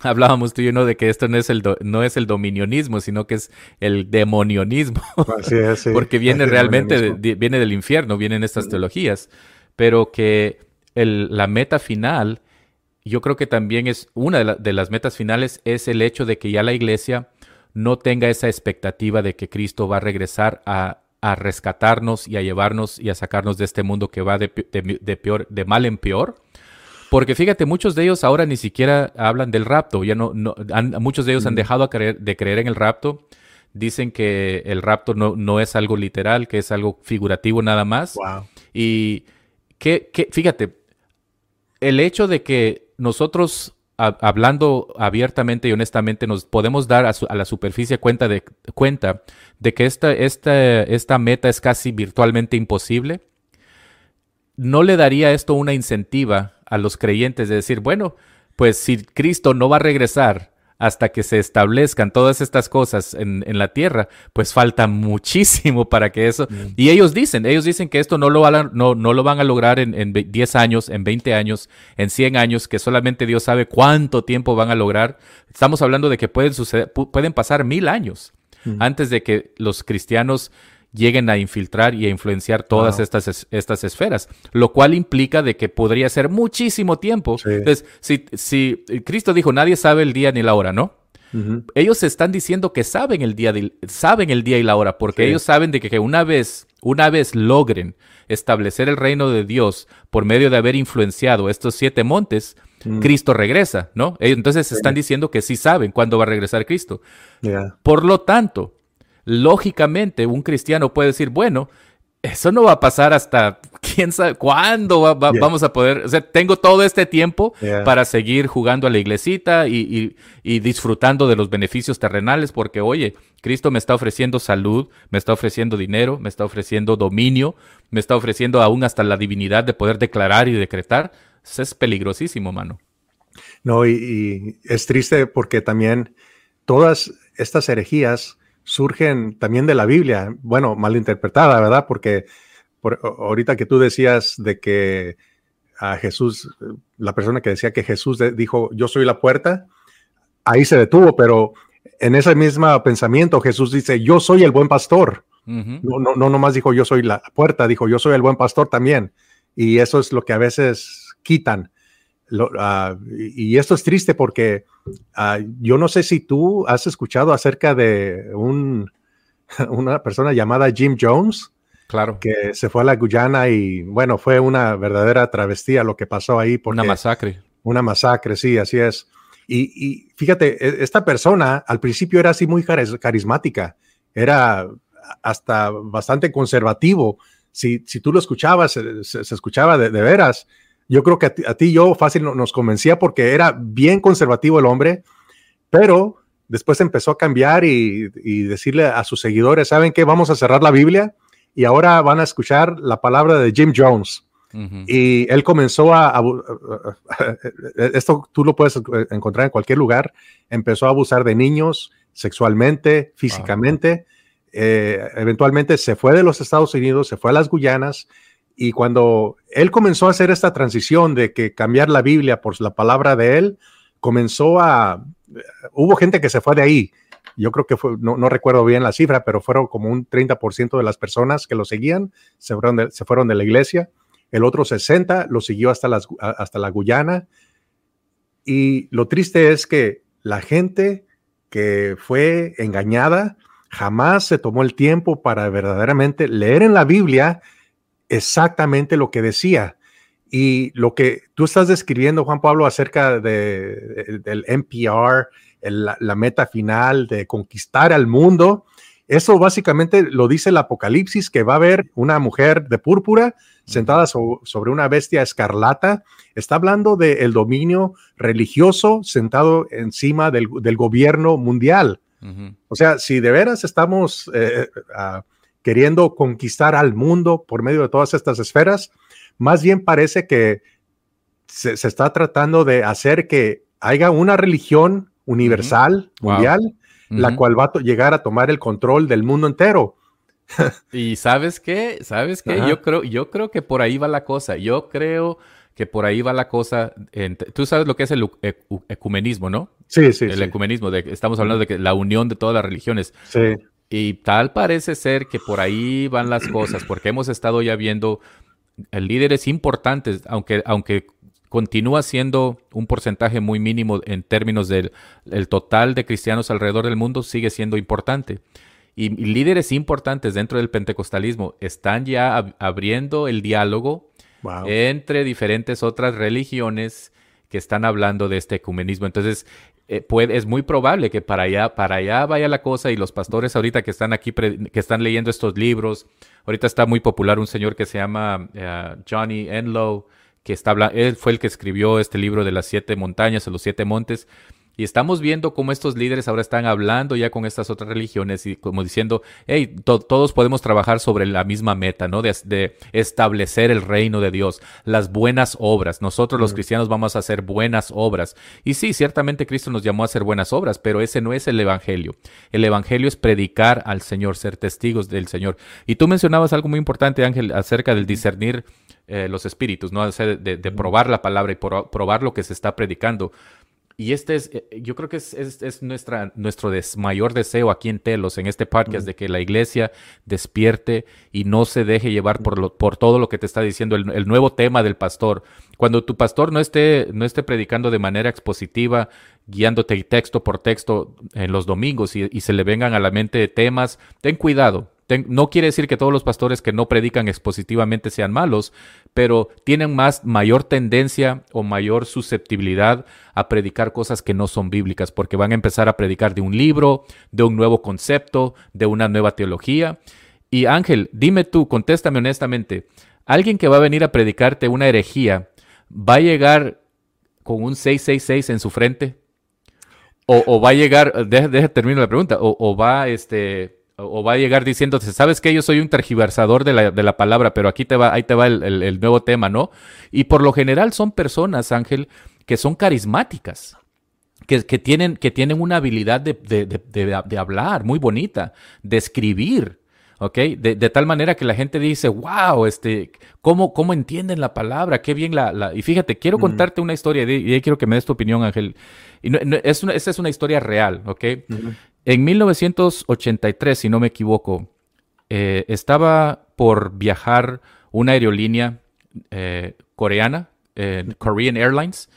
A: Hablábamos tú y yo de que esto no es el no es el dominionismo, sino que es el demonionismo, porque viene realmente viene del infierno, vienen estas teologías, pero que la meta final, yo creo que también es una de las metas finales es el hecho de que ya la iglesia no tenga esa expectativa de que Cristo va a regresar a, rescatarnos y a llevarnos y a sacarnos de este mundo que va de, peor, de mal en peor. Porque fíjate, muchos de ellos ahora ni siquiera hablan del rapto. Ya no, no muchos de ellos han dejado de creer en el rapto. Dicen que el rapto no, no, es algo literal, que es algo figurativo nada más. Y que, que, fíjate, el hecho de que nosotros hablando abiertamente y honestamente, nos podemos dar a, la superficie cuenta de, que esta, esta meta es casi virtualmente imposible, ¿no le daría esto una incentiva a los creyentes de decir, bueno, pues si Cristo no va a regresar, hasta que se establezcan todas estas cosas en, la tierra, pues falta muchísimo para que eso... Mm. Y ellos dicen, ellos dicen que esto no lo, van a, no, no lo van a lograr en, en 10 años, en 20 años, en 100 años, que solamente Dios sabe cuánto tiempo van a lograr. Estamos hablando de que pueden, suceder, pueden pasar mil años mm. antes de que los cristianos lleguen a infiltrar y a influenciar todas estas, estas esferas, lo cual implica de que podría ser muchísimo tiempo. Entonces, si, si Cristo dijo, nadie sabe el día ni la hora, ¿no? Ellos están diciendo que saben el día, saben el día y la hora, porque ellos saben de que, una vez, una vez logren establecer el reino de Dios por medio de haber influenciado estos siete montes, mm. Cristo regresa, ¿no? Entonces están diciendo que sí saben cuándo va a regresar Cristo. Por lo tanto, lógicamente un cristiano puede decir, bueno, eso no va a pasar hasta quién sabe cuándo vamos a poder. O sea, tengo todo este tiempo para seguir jugando a la iglesita y, disfrutando de los beneficios terrenales, porque, oye, Cristo me está ofreciendo salud, me está ofreciendo dinero, me está ofreciendo dominio, me está ofreciendo aún hasta la divinidad de poder declarar y decretar. Eso es peligrosísimo, mano.
B: No, y es triste porque también todas estas herejías surgen también de la Biblia, bueno, malinterpretada, ¿verdad? Porque ahorita que tú decías de que a Jesús, la persona que decía que Jesús dijo, yo soy la puerta, ahí se detuvo, pero en ese mismo pensamiento Jesús dice, yo soy el buen pastor. no, no, no nomás dijo yo soy la puerta, dijo yo soy el buen pastor también. Y eso es lo que a veces quitan. Ah, y esto es triste porque ah, yo no sé si tú has escuchado acerca de un, una persona llamada Jim Jones.
A: Claro.
B: Que se fue a la Guyana y bueno, fue una verdadera travestía lo que pasó ahí.
A: una masacre.
B: Una masacre, sí, así es. Y, y, fíjate, e, esta persona al principio era así muy carismática, era hasta bastante conservativo. Si, si tú lo escuchabas, se, escuchaba de, veras. Yo creo que a ti, y yo fácil nos convencía porque era bien conservativo el hombre, pero después empezó a cambiar y, y decirle a sus seguidores, ¿saben qué? Vamos a cerrar la Biblia y ahora van a escuchar la palabra de Jim Jones. Y él comenzó a, esto tú lo puedes encontrar en cualquier lugar, empezó a abusar de niños sexualmente, físicamente. Eh, eventualmente se fue de los Estados Unidos, se fue a las Guyanas. Y cuando él comenzó a hacer esta transición de que cambiar la Biblia por la palabra de él, comenzó a... Hubo gente que se fue de ahí. Yo creo que no, recuerdo bien la cifra, pero fueron como un 30% de las personas que lo seguían, se fueron de la iglesia el otro 60 lo siguió hasta la Guyana. Y lo triste es que la gente que fue engañada jamás se tomó el tiempo para verdaderamente leer en la Biblia exactamente lo que decía. Y lo que tú estás describiendo, Juan Pablo, acerca de, del NPR, la meta final de conquistar al mundo, eso básicamente lo dice el Apocalipsis, que va a haber una mujer de púrpura sentada sobre una bestia escarlata. Está hablando del dominio religioso sentado encima del, gobierno mundial. O sea, si de veras estamos eh, ah, queriendo conquistar al mundo por medio de todas estas esferas, más bien parece que se, está tratando de hacer que haya una religión universal, mundial, la cual va a llegar a tomar el control del mundo entero.
A: y sabes qué, sabes qué, yo creo, yo creo que por ahí va la cosa. Yo creo que por ahí va la cosa. Tú sabes lo que es el ecumenismo, ¿no?
B: Sí, sí.
A: El ecumenismo, de, estamos hablando de que la unión de todas las religiones.
B: Sí.
A: Y tal parece ser que por ahí van las cosas, porque hemos estado ya viendo líderes importantes, aunque, aunque continúa siendo un porcentaje muy mínimo en términos del total de cristianos alrededor del mundo, sigue siendo importante. Y, líderes importantes dentro del pentecostalismo están ya abriendo el diálogo entre diferentes otras religiones que están hablando de este ecumenismo. Entonces, eh, es muy probable que para allá, para allá vaya la cosa y los pastores ahorita que están aquí, que están leyendo estos libros, ahorita está muy popular un señor que se llama eh, Johnny Enlow, que está él fue el que escribió este libro de las siete montañas o los siete montes. Y estamos viendo cómo estos líderes ahora están hablando ya con estas otras religiones y como diciendo, hey, todos podemos trabajar sobre la misma meta, ¿no? De, establecer el reino de Dios, las buenas obras. Nosotros los cristianos vamos a hacer buenas obras. Y sí, ciertamente Cristo nos llamó a hacer buenas obras, pero ese no es el Evangelio. El Evangelio es predicar al Señor, ser testigos del Señor. Y tú mencionabas algo muy importante, Ángel, acerca del discernir eh, los espíritus, ¿no? de, de, probar la palabra y probar lo que se está predicando. Y este es, eh, yo creo que es, es, nuestra, nuestro mayor deseo aquí en Telos, en este podcast, de que la iglesia despierte y no se deje llevar por, lo, por todo lo que te está diciendo el, el, nuevo tema del pastor. Cuando tu pastor no esté, no esté predicando de manera expositiva, guiándote texto por texto en los domingos y, y se le vengan a la mente temas, ten cuidado, no quiere decir que todos los pastores que no predican expositivamente sean malos, pero tienen más mayor tendencia o mayor susceptibilidad a predicar cosas que no son bíblicas, porque van a empezar a predicar de un libro, de un nuevo concepto, de una nueva teología. Y Ángel, dime tú, contéstame honestamente, alguien que va a venir a predicarte una herejía, ¿va a llegar con un 666 en su frente? O, va a llegar, deja, termino la pregunta, o, o va este o va a llegar diciéndote, sabes que yo soy un tergiversador de la, de la palabra, pero aquí te va, ahí te va el, nuevo tema, ¿no? Y por lo general son personas, Ángel, que son carismáticas. Que, tienen, que tienen una habilidad de, de, hablar muy bonita, de escribir, ¿ok? De, tal manera que la gente dice, wow, este, ¿cómo, cómo entienden la palabra? Qué bien la... Y fíjate, quiero contarte una historia y quiero que me des tu opinión, Ángel. Y no, es una, esta es una historia real, ¿ok? En 1983, si no me equivoco, eh, estaba por viajar una aerolínea eh, coreana, Korean Airlines,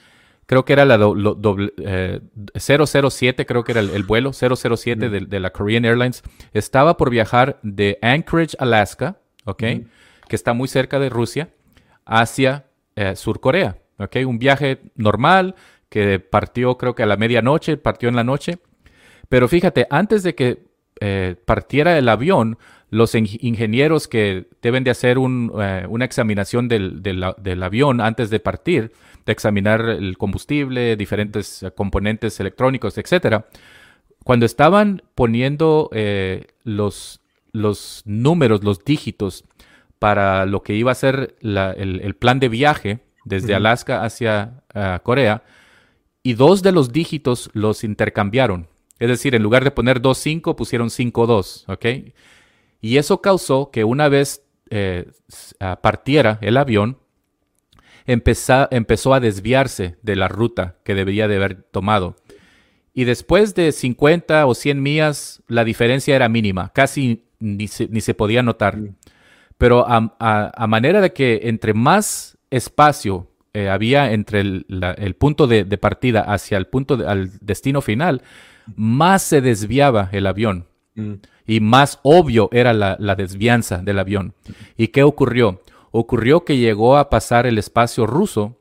A: creo que era la 007, creo que era el, vuelo 007 de, la Korean Airlines, estaba por viajar de Anchorage, Alaska, ¿ok? Que está muy cerca de Rusia, hacia Sur Corea, ¿ok? Un viaje normal que partió creo que a la medianoche, partió en la noche. Pero fíjate, antes de que partiera el avión, los ingenieros que deben de hacer eh, una examinación del, avión antes de partir, de examinar el combustible, diferentes eh, componentes electrónicos, etcétera, cuando estaban poniendo eh, los, los números, los dígitos para lo que iba a ser el, plan de viaje desde Alaska hacia Corea, y dos de los dígitos los intercambiaron. Es decir, en lugar de poner 2.5, pusieron 5.2, ¿ok? Y eso causó que una vez eh, partiera el avión, empezó a desviarse de la ruta que debería de haber tomado. Y después de 50 o 100 millas, la diferencia era mínima, casi ni se, podía notar. Pero a, manera de que entre más espacio eh, había entre el, punto de, partida hacia el punto al destino final, más se desviaba el avión. Mm y más obvio era la, desvianza del avión. ¿Y qué ocurrió? Ocurrió que llegó a pasar el espacio ruso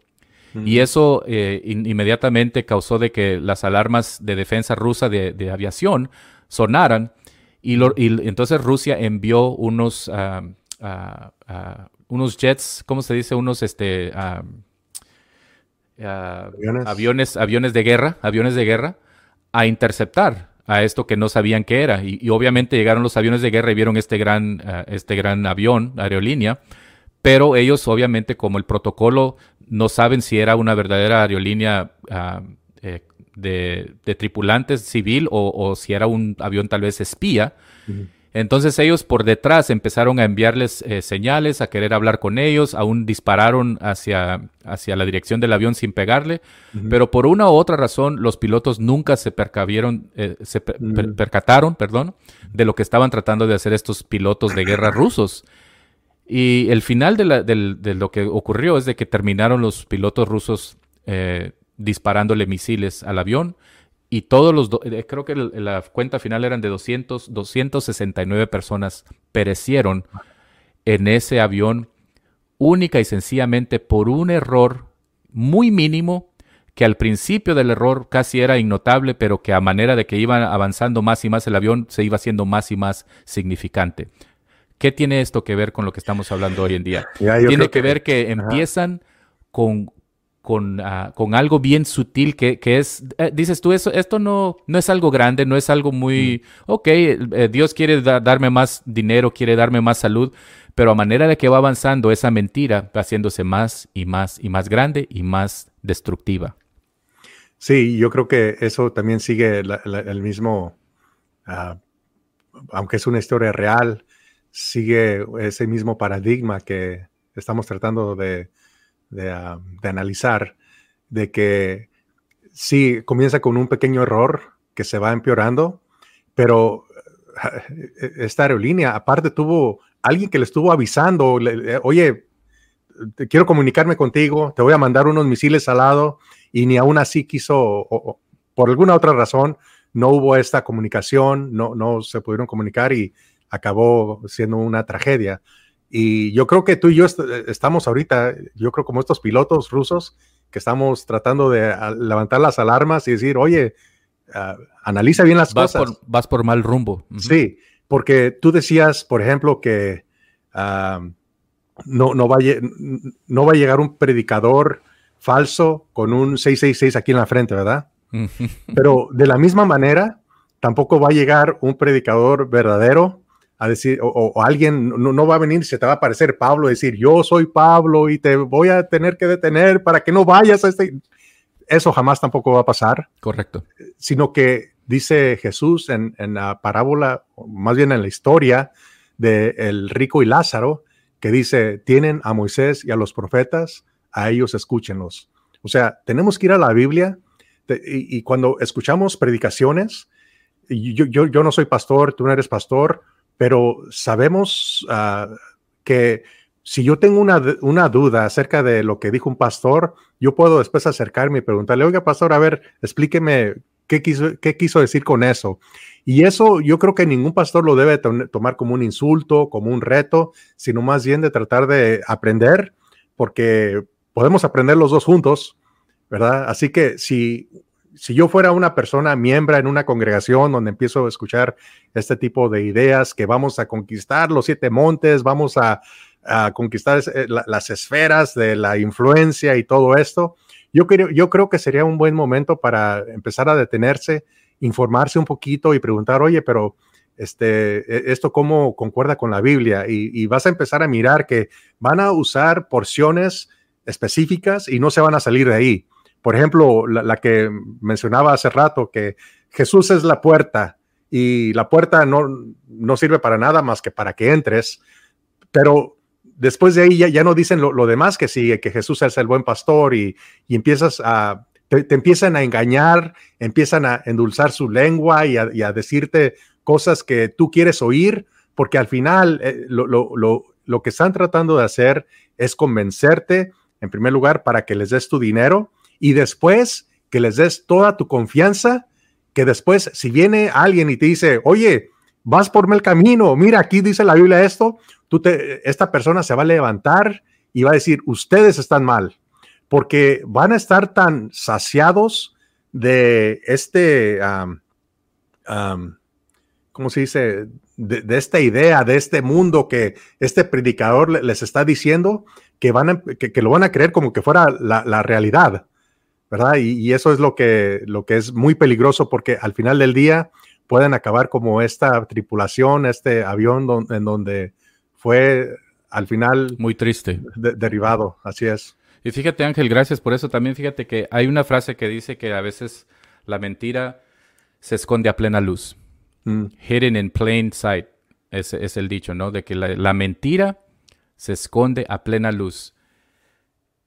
A: y eso eh, inmediatamente causó de que las alarmas de defensa rusa de, aviación sonaran y, entonces Rusia envió unos, ah, ah, ah, unos jets, ¿cómo se dice? Unos este, ¿Aviones? aviones de guerra, aviones de guerra a interceptar a esto que no sabían qué era. Y, obviamente llegaron los aviones de guerra y vieron este gran, eh, este gran avión, aerolínea, pero ellos obviamente como el protocolo no saben si era una verdadera aerolínea ah, eh, de, tripulantes civil o, si era un avión tal vez espía. Entonces ellos por detrás empezaron a enviarles eh, señales, a querer hablar con ellos, aún dispararon hacia, hacia la dirección del avión sin pegarle, pero por una u otra razón los pilotos nunca se percavieron, eh, se percataron, perdón, de lo que estaban tratando de hacer estos pilotos de guerra rusos. Y el final de, lo que ocurrió es de que terminaron los pilotos rusos eh, disparándole misiles al avión y todos los, eh, creo que la cuenta final eran de 200, 269 personas perecieron en ese avión única y sencillamente por un error muy mínimo que al principio del error casi era innotable, pero que a manera de que iban avanzando más y más el avión se iba haciendo más y más significante. ¿Qué tiene esto que ver con lo que estamos hablando hoy en día? tiene que, ver que empiezan con con, ah, con algo bien sutil que, es, eh, dices tú, eso, esto no, no es algo grande, no es algo muy, mm. ok, eh, Dios quiere darme más dinero, quiere darme más salud, pero a manera de que va avanzando esa mentira va haciéndose más y más y más grande y más destructiva.
B: Sí, yo creo que eso también sigue el mismo, ah, aunque es una historia real, sigue ese mismo paradigma que estamos tratando de, Ah, de, analizar, de que sí, comienza con un pequeño error que se va empeorando, pero eh, esta aerolínea aparte tuvo alguien que le estuvo avisando, oye, quiero comunicarme contigo, te voy a mandar unos misiles al lado y ni aún así quiso, o, por alguna otra razón, no hubo esta comunicación, no, no se pudieron comunicar y acabó siendo una tragedia. Y yo creo que tú y yo estamos ahorita, yo creo como estos pilotos rusos que estamos tratando de levantar las alarmas y decir, oye, ah, analiza bien las
A: vas
B: cosas.
A: Por, vas por mal rumbo.
B: Sí, porque tú decías, por ejemplo, que ah, no, no, va a, no va a llegar un predicador falso con un 666 aquí en la frente, ¿verdad? Pero de la misma manera, tampoco va a llegar un predicador verdadero a decir, o, alguien no, va a venir, se te va a aparecer Pablo, decir, yo soy Pablo y te voy a tener que detener para que no vayas a este... Eso jamás tampoco va a pasar.
A: Correcto.
B: Sino que dice Jesús en, la parábola, más bien en la historia de el rico y Lázaro, que dice, tienen a Moisés y a los profetas, a ellos escúchenlos. O sea, tenemos que ir a la Biblia y, cuando escuchamos predicaciones, yo, yo, yo no soy pastor, tú no eres pastor, pero sabemos ah, que si yo tengo una, una, duda acerca de lo que dijo un pastor, yo puedo después acercarme y preguntarle, oiga, pastor, a ver, explíqueme qué quiso, qué quiso decir con eso. Y eso yo creo que ningún pastor lo debe tomar como un insulto, como un reto, sino más bien de tratar de aprender, porque podemos aprender los dos juntos, ¿verdad? Así que si si yo fuera una persona miembro en una congregación donde empiezo a escuchar este tipo de ideas, que vamos a conquistar los siete montes, vamos a, conquistar eh, las esferas de la influencia y todo esto, yo creo, que sería un buen momento para empezar a detenerse, informarse un poquito y preguntar, oye, pero este, e, esto cómo concuerda con la Biblia y vas a empezar a mirar que van a usar porciones específicas y no se van a salir de ahí por ejemplo, la, que mencionaba hace rato, que Jesús es la puerta y la puerta no, no sirve para nada más que para que entres, pero después de ahí ya, no dicen lo, demás que sigue, que Jesús es el buen pastor y, empiezas a, te, empiezan a engañar, empiezan a endulzar su lengua y a, decirte cosas que tú quieres oír, porque al final eh, lo, lo, que están tratando de hacer es convencerte, en primer lugar, para que les des tu dinero y después que les des toda tu confianza, que después si viene alguien y te dice, oye, vas por mal camino, mira, aquí dice la Biblia esto, tú te, esta persona se va a levantar y va a decir, ustedes están mal, porque van a estar tan saciados de este, ¿cómo se dice? De, esta idea, de este mundo que este predicador les está diciendo, que, van que, lo van a creer como que fuera la realidad. ¿Verdad? Y, eso es lo que, lo que es muy peligroso porque al final del día pueden acabar como esta tripulación, este avión en donde fue al final...
A: Muy triste.
B: derribado, así es.
A: Y fíjate Ángel, gracias por eso. También fíjate que hay una frase que dice que a veces la mentira se esconde a plena luz. Mm. Hidden in plain sight. Ese es el dicho, ¿no? De que la, mentira se esconde a plena luz.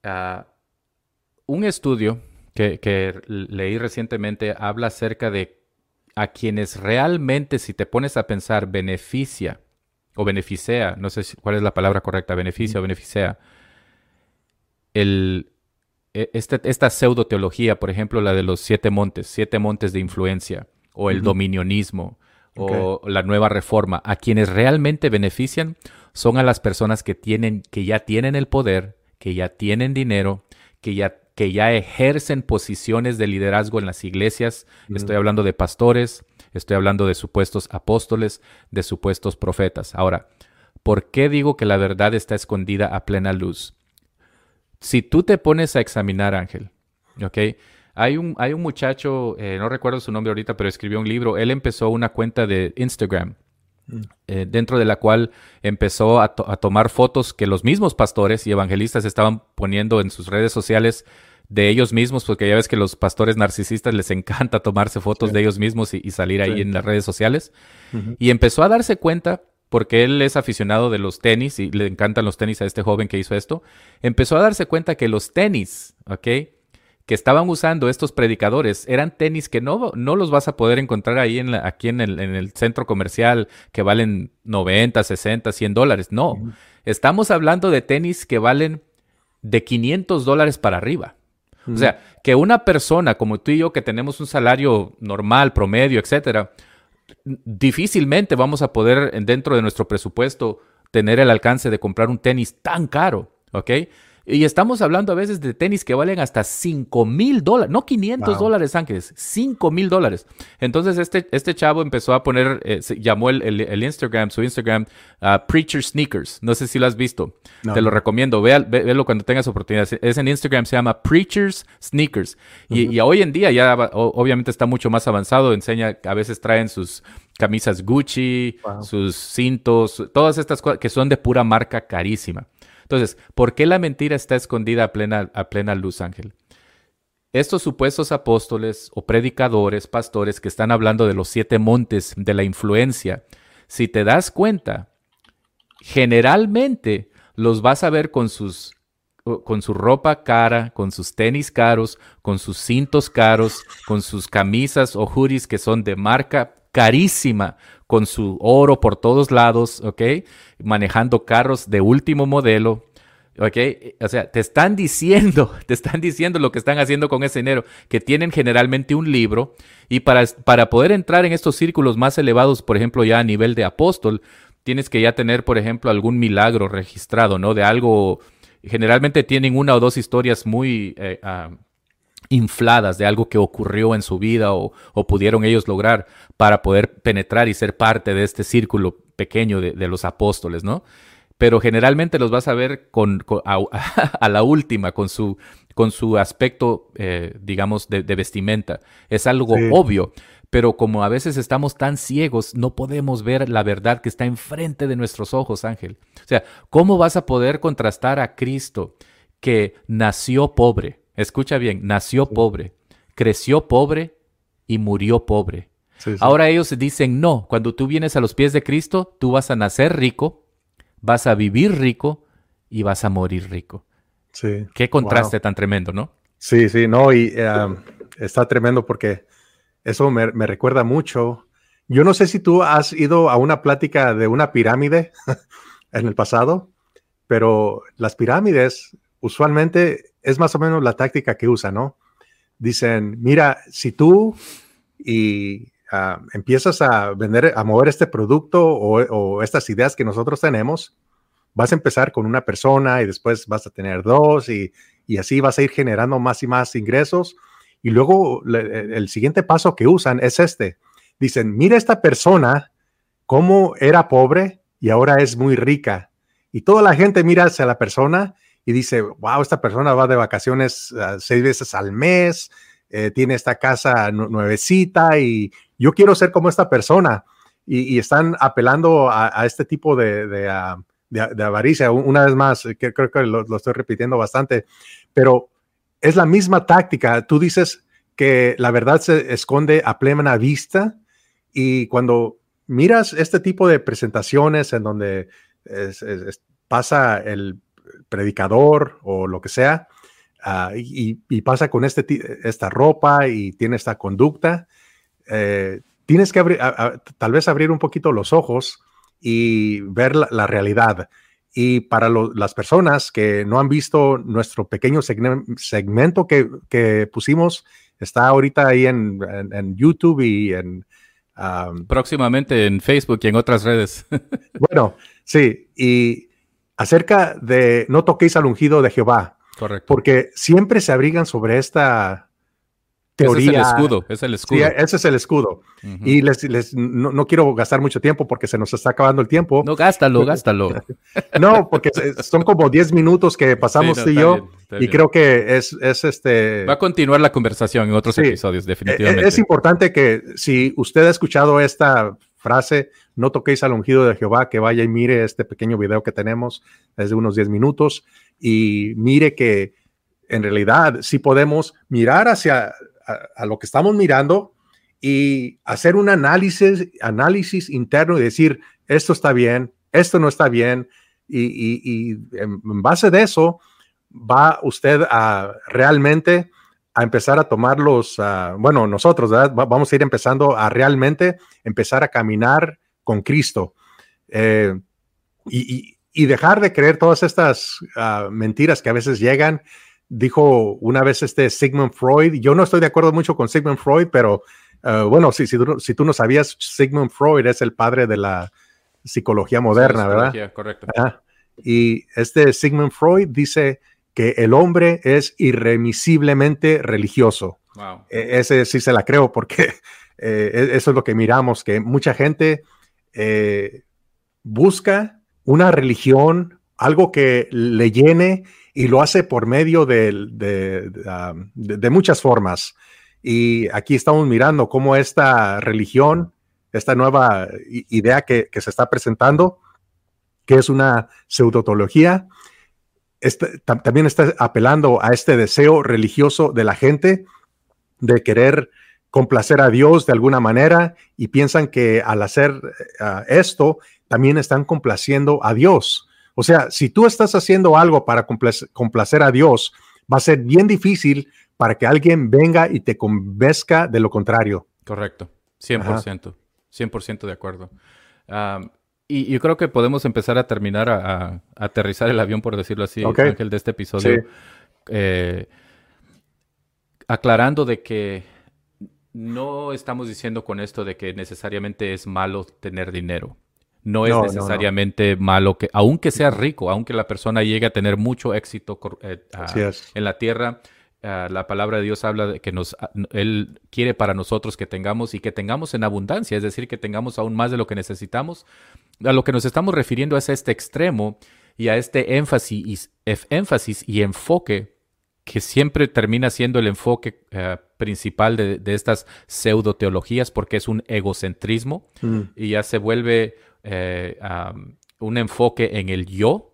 A: Ah, un estudio que, leí recientemente habla acerca de a quienes realmente, si te pones a pensar, beneficia o beneficia, no sé cuál es la palabra correcta, beneficia o beneficia, el, e, este, esta pseudo teología, por ejemplo, la de los siete montes, siete montes de influencia, o el dominionismo, o la nueva reforma, a quienes realmente benefician son a las personas que tienen, que ya tienen el poder, que ya tienen dinero, que ya que ya ejercen posiciones de liderazgo en las iglesias. Estoy hablando de pastores, estoy hablando de supuestos apóstoles, de supuestos profetas. Ahora, ¿por qué digo que la verdad está escondida a plena luz? Si tú te pones a examinar, Ángel, ¿ok? Hay un, hay un muchacho, eh, no recuerdo su nombre ahorita, pero escribió un libro. Él empezó una cuenta de Instagram eh, dentro de la cual empezó a, tomar fotos que los mismos pastores y evangelistas estaban poniendo en sus redes sociales de ellos mismos, porque ya ves que los pastores narcisistas les encanta tomarse fotos de ellos mismos y, salir ahí en las redes sociales. Y empezó a darse cuenta, porque él es aficionado de los tenis y le encantan los tenis a este joven que hizo esto, empezó a darse cuenta que los tenis, ¿ok? que estaban usando estos predicadores eran tenis que no, no los vas a poder encontrar ahí en aquí en el, en el, centro comercial que valen 90, 60, 100 dólares. No, estamos hablando de tenis que valen de 500 dólares para arriba. O sea, que una persona como tú y yo que tenemos un salario normal, promedio, etcétera, difícilmente vamos a poder dentro de nuestro presupuesto tener el alcance de comprar un tenis tan caro, ¿ok? Y estamos hablando a veces de tenis que valen hasta 5 mil dólares, no 500 dólares, Ángeles, 5 mil dólares. Entonces este, este chavo empezó a poner, eh, llamó el, el, Instagram, su Instagram, uh, Preacher Sneakers. No sé si lo has visto. Te lo recomiendo. Ve, véelo cuando tengas oportunidad. Es en Instagram, se llama Preachers Sneakers. y, hoy en día ya obviamente está mucho más avanzado. Enseña, a veces traen sus camisas Gucci, sus cintos, todas estas cosas que son de pura marca carísima. Entonces, ¿por qué la mentira está escondida a plena, luz, Ángel? Estos supuestos apóstoles o predicadores, pastores que están hablando de los siete montes de la influencia, si te das cuenta, generalmente los vas a ver con sus con su ropa cara, con sus tenis caros, con sus cintos caros, con sus camisas o hoodies que son de marca carísima, con su oro por todos lados, ¿ok? Manejando carros de último modelo, ¿ok? O sea, te están diciendo, te están diciendo lo que están haciendo con ese dinero, que tienen generalmente un libro y para, para poder entrar en estos círculos más elevados, por ejemplo, ya a nivel de apóstol, tienes que ya tener, por ejemplo, algún milagro registrado, ¿no? De algo, generalmente tienen una o dos historias muy... Ah, infladas de algo que ocurrió en su vida o, pudieron ellos lograr para poder penetrar y ser parte de este círculo pequeño de, los apóstoles, ¿no? Pero generalmente los vas a ver con, a, la última, con su, con su aspecto, eh, digamos, de, vestimenta. Es algo obvio, pero como a veces estamos tan ciegos, no podemos ver la verdad que está enfrente de nuestros ojos, Ángel. O sea, ¿cómo vas a poder contrastar a Cristo que nació pobre? Escucha bien, nació pobre, creció pobre y murió pobre. Ahora ellos dicen, no, cuando tú vienes a los pies de Cristo, tú vas a nacer rico, vas a vivir rico y vas a morir rico. Sí. Qué contraste tan tremendo, ¿no?
B: Sí, sí, no, y um, está tremendo porque eso me, me, recuerda mucho. Yo no sé si tú has ido a una plática de una pirámide en el pasado, pero las pirámides usualmente es más o menos la táctica que usan, ¿no? Dicen, mira, si tú y ah, empiezas a vender, a mover este producto o, estas ideas que nosotros tenemos, vas a empezar con una persona y después vas a tener dos y, así vas a ir generando más y más ingresos. Y luego el siguiente paso que usan es este. Dicen, mira esta persona, cómo era pobre y ahora es muy rica. Y toda la gente mira hacia la persona y dice, wow, esta persona va de vacaciones ah, seis veces al mes, eh, tiene esta casa nuevecita y yo quiero ser como esta persona. Y, están apelando a, este tipo de, ah, avaricia. Una vez más, que creo que lo, estoy repitiendo bastante, pero es la misma táctica. Tú dices que la verdad se esconde a plena vista y cuando miras este tipo de presentaciones en donde pasa el predicador o lo que sea, ah, y, pasa con este, esta ropa y tiene esta conducta, eh, tienes que abrir, tal vez abrir un poquito los ojos y ver la, realidad. Y para las personas que no han visto nuestro pequeño segmento que, pusimos, está ahorita ahí en, YouTube y en...
A: Próximamente en Facebook y en otras redes.
B: bueno, sí, y acerca de no toquéis al ungido de Jehová. Correcto. Porque siempre se abrigan sobre esta teoría.
A: Ese es el escudo, es el escudo.
B: Sí, ese es el escudo. Y les, no, quiero gastar mucho tiempo porque se nos está acabando el tiempo.
A: No, gástalo, gástalo.
B: no, porque son como 10 minutos que pasamos tú y yo. y creo que es, es, este.
A: Va a continuar la conversación en otros episodios, definitivamente.
B: Es, es importante que si usted ha escuchado esta frase, no toquéis al ungido de Jehová, que vaya y mire este pequeño video que tenemos desde unos 10 minutos y mire que en realidad sí podemos mirar hacia a, lo que estamos mirando y hacer un análisis, análisis interno y decir, esto está bien, esto no está bien, y, en, base de eso va usted a realmente a empezar a tomar los, ah, bueno, nosotros vamos a ir empezando a realmente empezar a caminar con Cristo eh, y, dejar de creer todas estas ah, mentiras que a veces llegan. Dijo una vez este Sigmund Freud, yo no estoy de acuerdo mucho con Sigmund Freud, pero ah, bueno, si, si, tú, no sabías, Sigmund Freud es el padre de la psicología moderna, ¿verdad?
A: Correcto.
B: Y este Sigmund Freud dice que el hombre es irremisiblemente religioso. E, ese sí se la creo porque eh, e, eso es lo que miramos, que mucha gente eh, busca una religión, algo que le llene y lo hace por medio de, um, muchas formas. Y aquí estamos mirando cómo esta religión, esta nueva idea que, que se está presentando, que es una pseudotología, también está apelando a este deseo religioso de la gente de querer complacer a Dios de alguna manera y piensan que al hacer eh, esto también están complaciendo a Dios. O sea, si tú estás haciendo algo para complacer, a Dios, va a ser bien difícil para que alguien venga y te convenzca de lo contrario.
A: Correcto, 100%. 100% de acuerdo. Y yo creo que podemos empezar a terminar a, aterrizar el avión, por decirlo así, Ángel, de este episodio. Eh, aclarando de que no estamos diciendo con esto de que necesariamente es malo tener dinero. No es necesariamente malo que, aunque sea rico, aunque la persona llegue a tener mucho éxito eh, en la tierra, ah, la palabra de Dios habla de que nos, ah, Él quiere para nosotros que tengamos y que tengamos en abundancia, es decir, que tengamos aún más de lo que necesitamos. A lo que nos estamos refiriendo es a este extremo y a este énfasis, énfasis y enfoque que siempre termina siendo el enfoque eh, principal de, estas pseudo teologías porque es un egocentrismo mm. y ya se vuelve eh, un enfoque en el yo,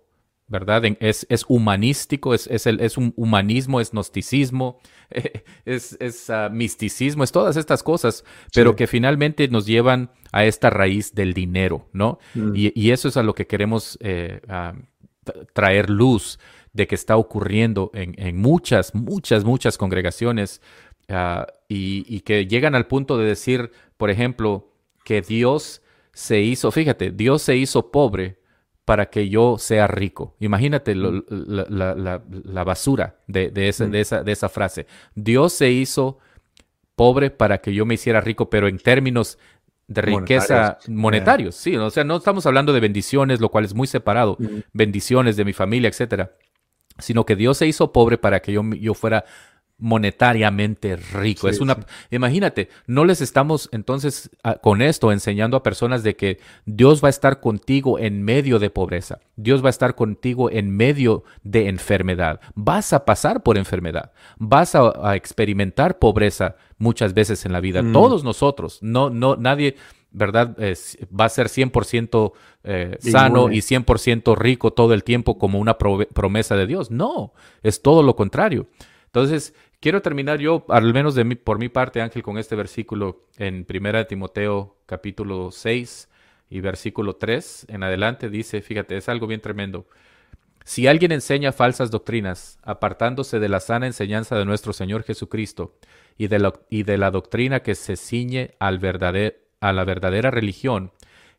A: ¿verdad? es, es, humanístico, es, es, el, es, un humanismo, es gnosticismo, es, es ah, misticismo, es todas estas cosas, pero que finalmente nos llevan a esta raíz del dinero, ¿no? Mm. Y, eso es a lo que queremos eh, traer luz de que está ocurriendo en, muchas, muchas, muchas congregaciones ah, y, que llegan al punto de decir, por ejemplo, que Dios se hizo, fíjate, Dios se hizo pobre para que yo sea rico. Imagínate la, basura de, esa, de, esa, de esa frase. Dios se hizo pobre para que yo me hiciera rico, pero en términos de riqueza monetarios, sí, o sea, no estamos hablando de bendiciones, lo cual es muy separado, bendiciones de mi familia, etcétera sino que Dios se hizo pobre para que yo, yo fuera monetariamente rico. es una, imagínate, no les estamos entonces con esto enseñando a personas de que Dios va a estar contigo en medio de pobreza. Dios va a estar contigo en medio de enfermedad. Vas a pasar por enfermedad. Vas a, experimentar pobreza muchas veces en la vida. Mm. Todos nosotros, no, no, nadie, ¿verdad? va a ser 100% eh, sano y 100% rico todo el tiempo como una promesa de Dios. No, es todo lo contrario. Entonces, quiero terminar yo, al menos de mi, por mi parte, Ángel, con este versículo en 1 Timoteo capítulo 6 y versículo 3 en adelante. Dice, fíjate, es algo bien tremendo. Si alguien enseña falsas doctrinas, apartándose de la sana enseñanza de nuestro Señor Jesucristo y de la, y de la doctrina que se ciñe al verdadero a la verdadera religión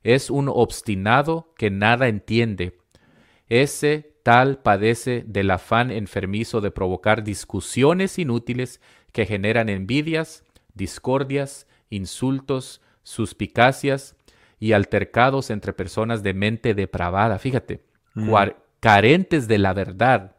A: es un obstinado que nada entiende. Ese tal padece del afán enfermizo de provocar discusiones inútiles que generan envidias, discordias, insultos, suspicacias y altercados entre personas de mente depravada. Fíjate, mm. carentes de la verdad.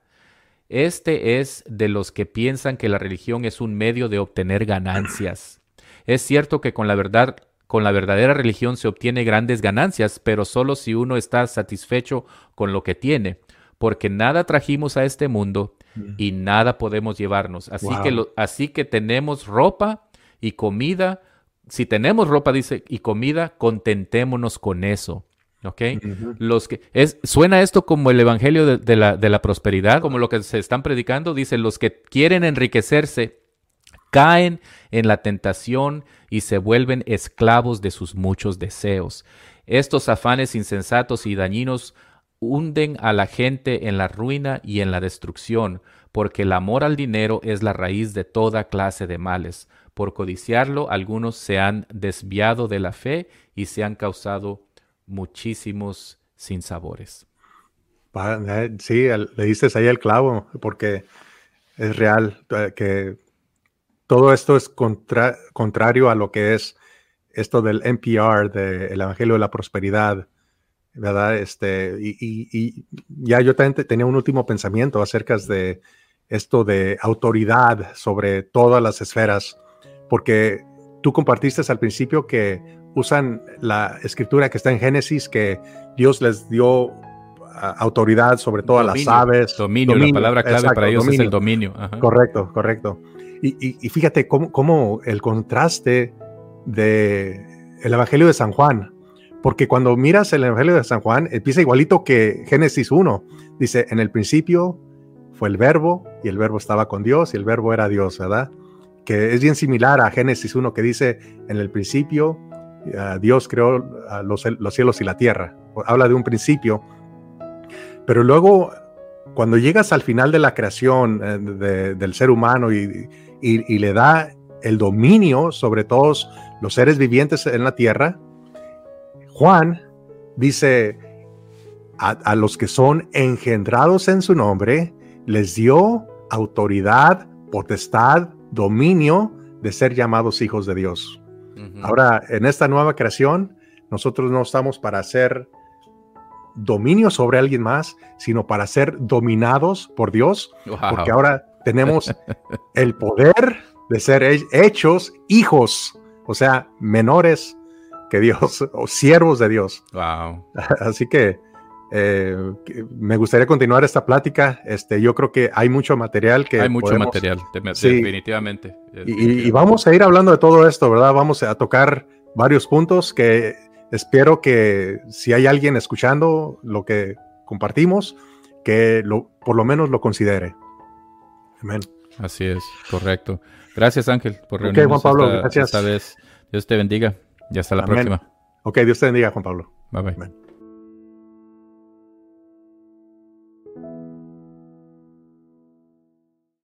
A: Este es de los que piensan que la religión es un medio de obtener ganancias. Es cierto que con la verdad con la verdadera religión se obtiene grandes ganancias, pero solo si uno está satisfecho con lo que tiene, porque nada trajimos a este mundo y nada podemos llevarnos. Así, que, así que tenemos ropa y comida. Si tenemos ropa, dice, y comida, contentémonos con eso. ¿Ok? Los que es, suena esto como el evangelio de, la, de la prosperidad, como lo que se están predicando. Dice, los que quieren enriquecerse caen en la tentación y se vuelven esclavos de sus muchos deseos. Estos afanes insensatos y dañinos hunden a la gente en la ruina y en la destrucción, porque el amor al dinero es la raíz de toda clase de males. Por codiciarlo, algunos se han desviado de la fe y se han causado muchísimos sinsabores.
B: Eh, sí, le dices ahí el clavo, porque es real eh, que todo esto es contrario a lo que es esto del NPR, del Evangelio de la Prosperidad, ¿verdad? Este, y, ya yo también tenía un último pensamiento acerca de esto de autoridad sobre todas las esferas, porque tú compartiste al principio que usan la escritura que está en Génesis, que Dios les dio autoridad sobre todas las aves.
A: Dominio, la palabra clave para ellos es el dominio.
B: Correcto, correcto. Y, fíjate cómo, el contraste de el Evangelio de San Juan, porque cuando miras el Evangelio de San Juan, empieza igualito que Génesis 1. Dice, en el principio fue el verbo y el verbo estaba con Dios y el verbo era Dios, ¿verdad? Que es bien similar a Génesis 1 que dice, en el principio uh, Dios creó uh, los, los, cielos y la tierra. Habla de un principio. Pero luego, cuando llegas al final de la creación eh, del ser humano y, y, le da el dominio sobre todos los seres vivientes en la tierra, Juan dice, a, los que son engendrados en su nombre, les dio autoridad, potestad, dominio de ser llamados hijos de Dios. Ahora, en esta nueva creación, nosotros no estamos para hacer dominio sobre alguien más, sino para ser dominados por Dios, porque ahora tenemos el poder de ser hechos hijos, o sea, menores que Dios o siervos de Dios.
A: Wow.
B: Así que eh, me gustaría continuar esta plática. Este, yo creo que hay mucho material que.
A: Hay mucho material, definitivamente.
B: Y, vamos a ir hablando de todo esto, ¿verdad? Vamos a tocar varios puntos que espero que si hay alguien escuchando lo que compartimos, que lo, por lo menos lo considere. Amén.
A: Así es, correcto. Gracias, Ángel, por reunirnos
B: Juan Pablo, esta, gracias.
A: vez. Dios te bendiga y hasta la próxima.
B: Ok, Dios te bendiga, Juan Pablo.
A: Bye bye.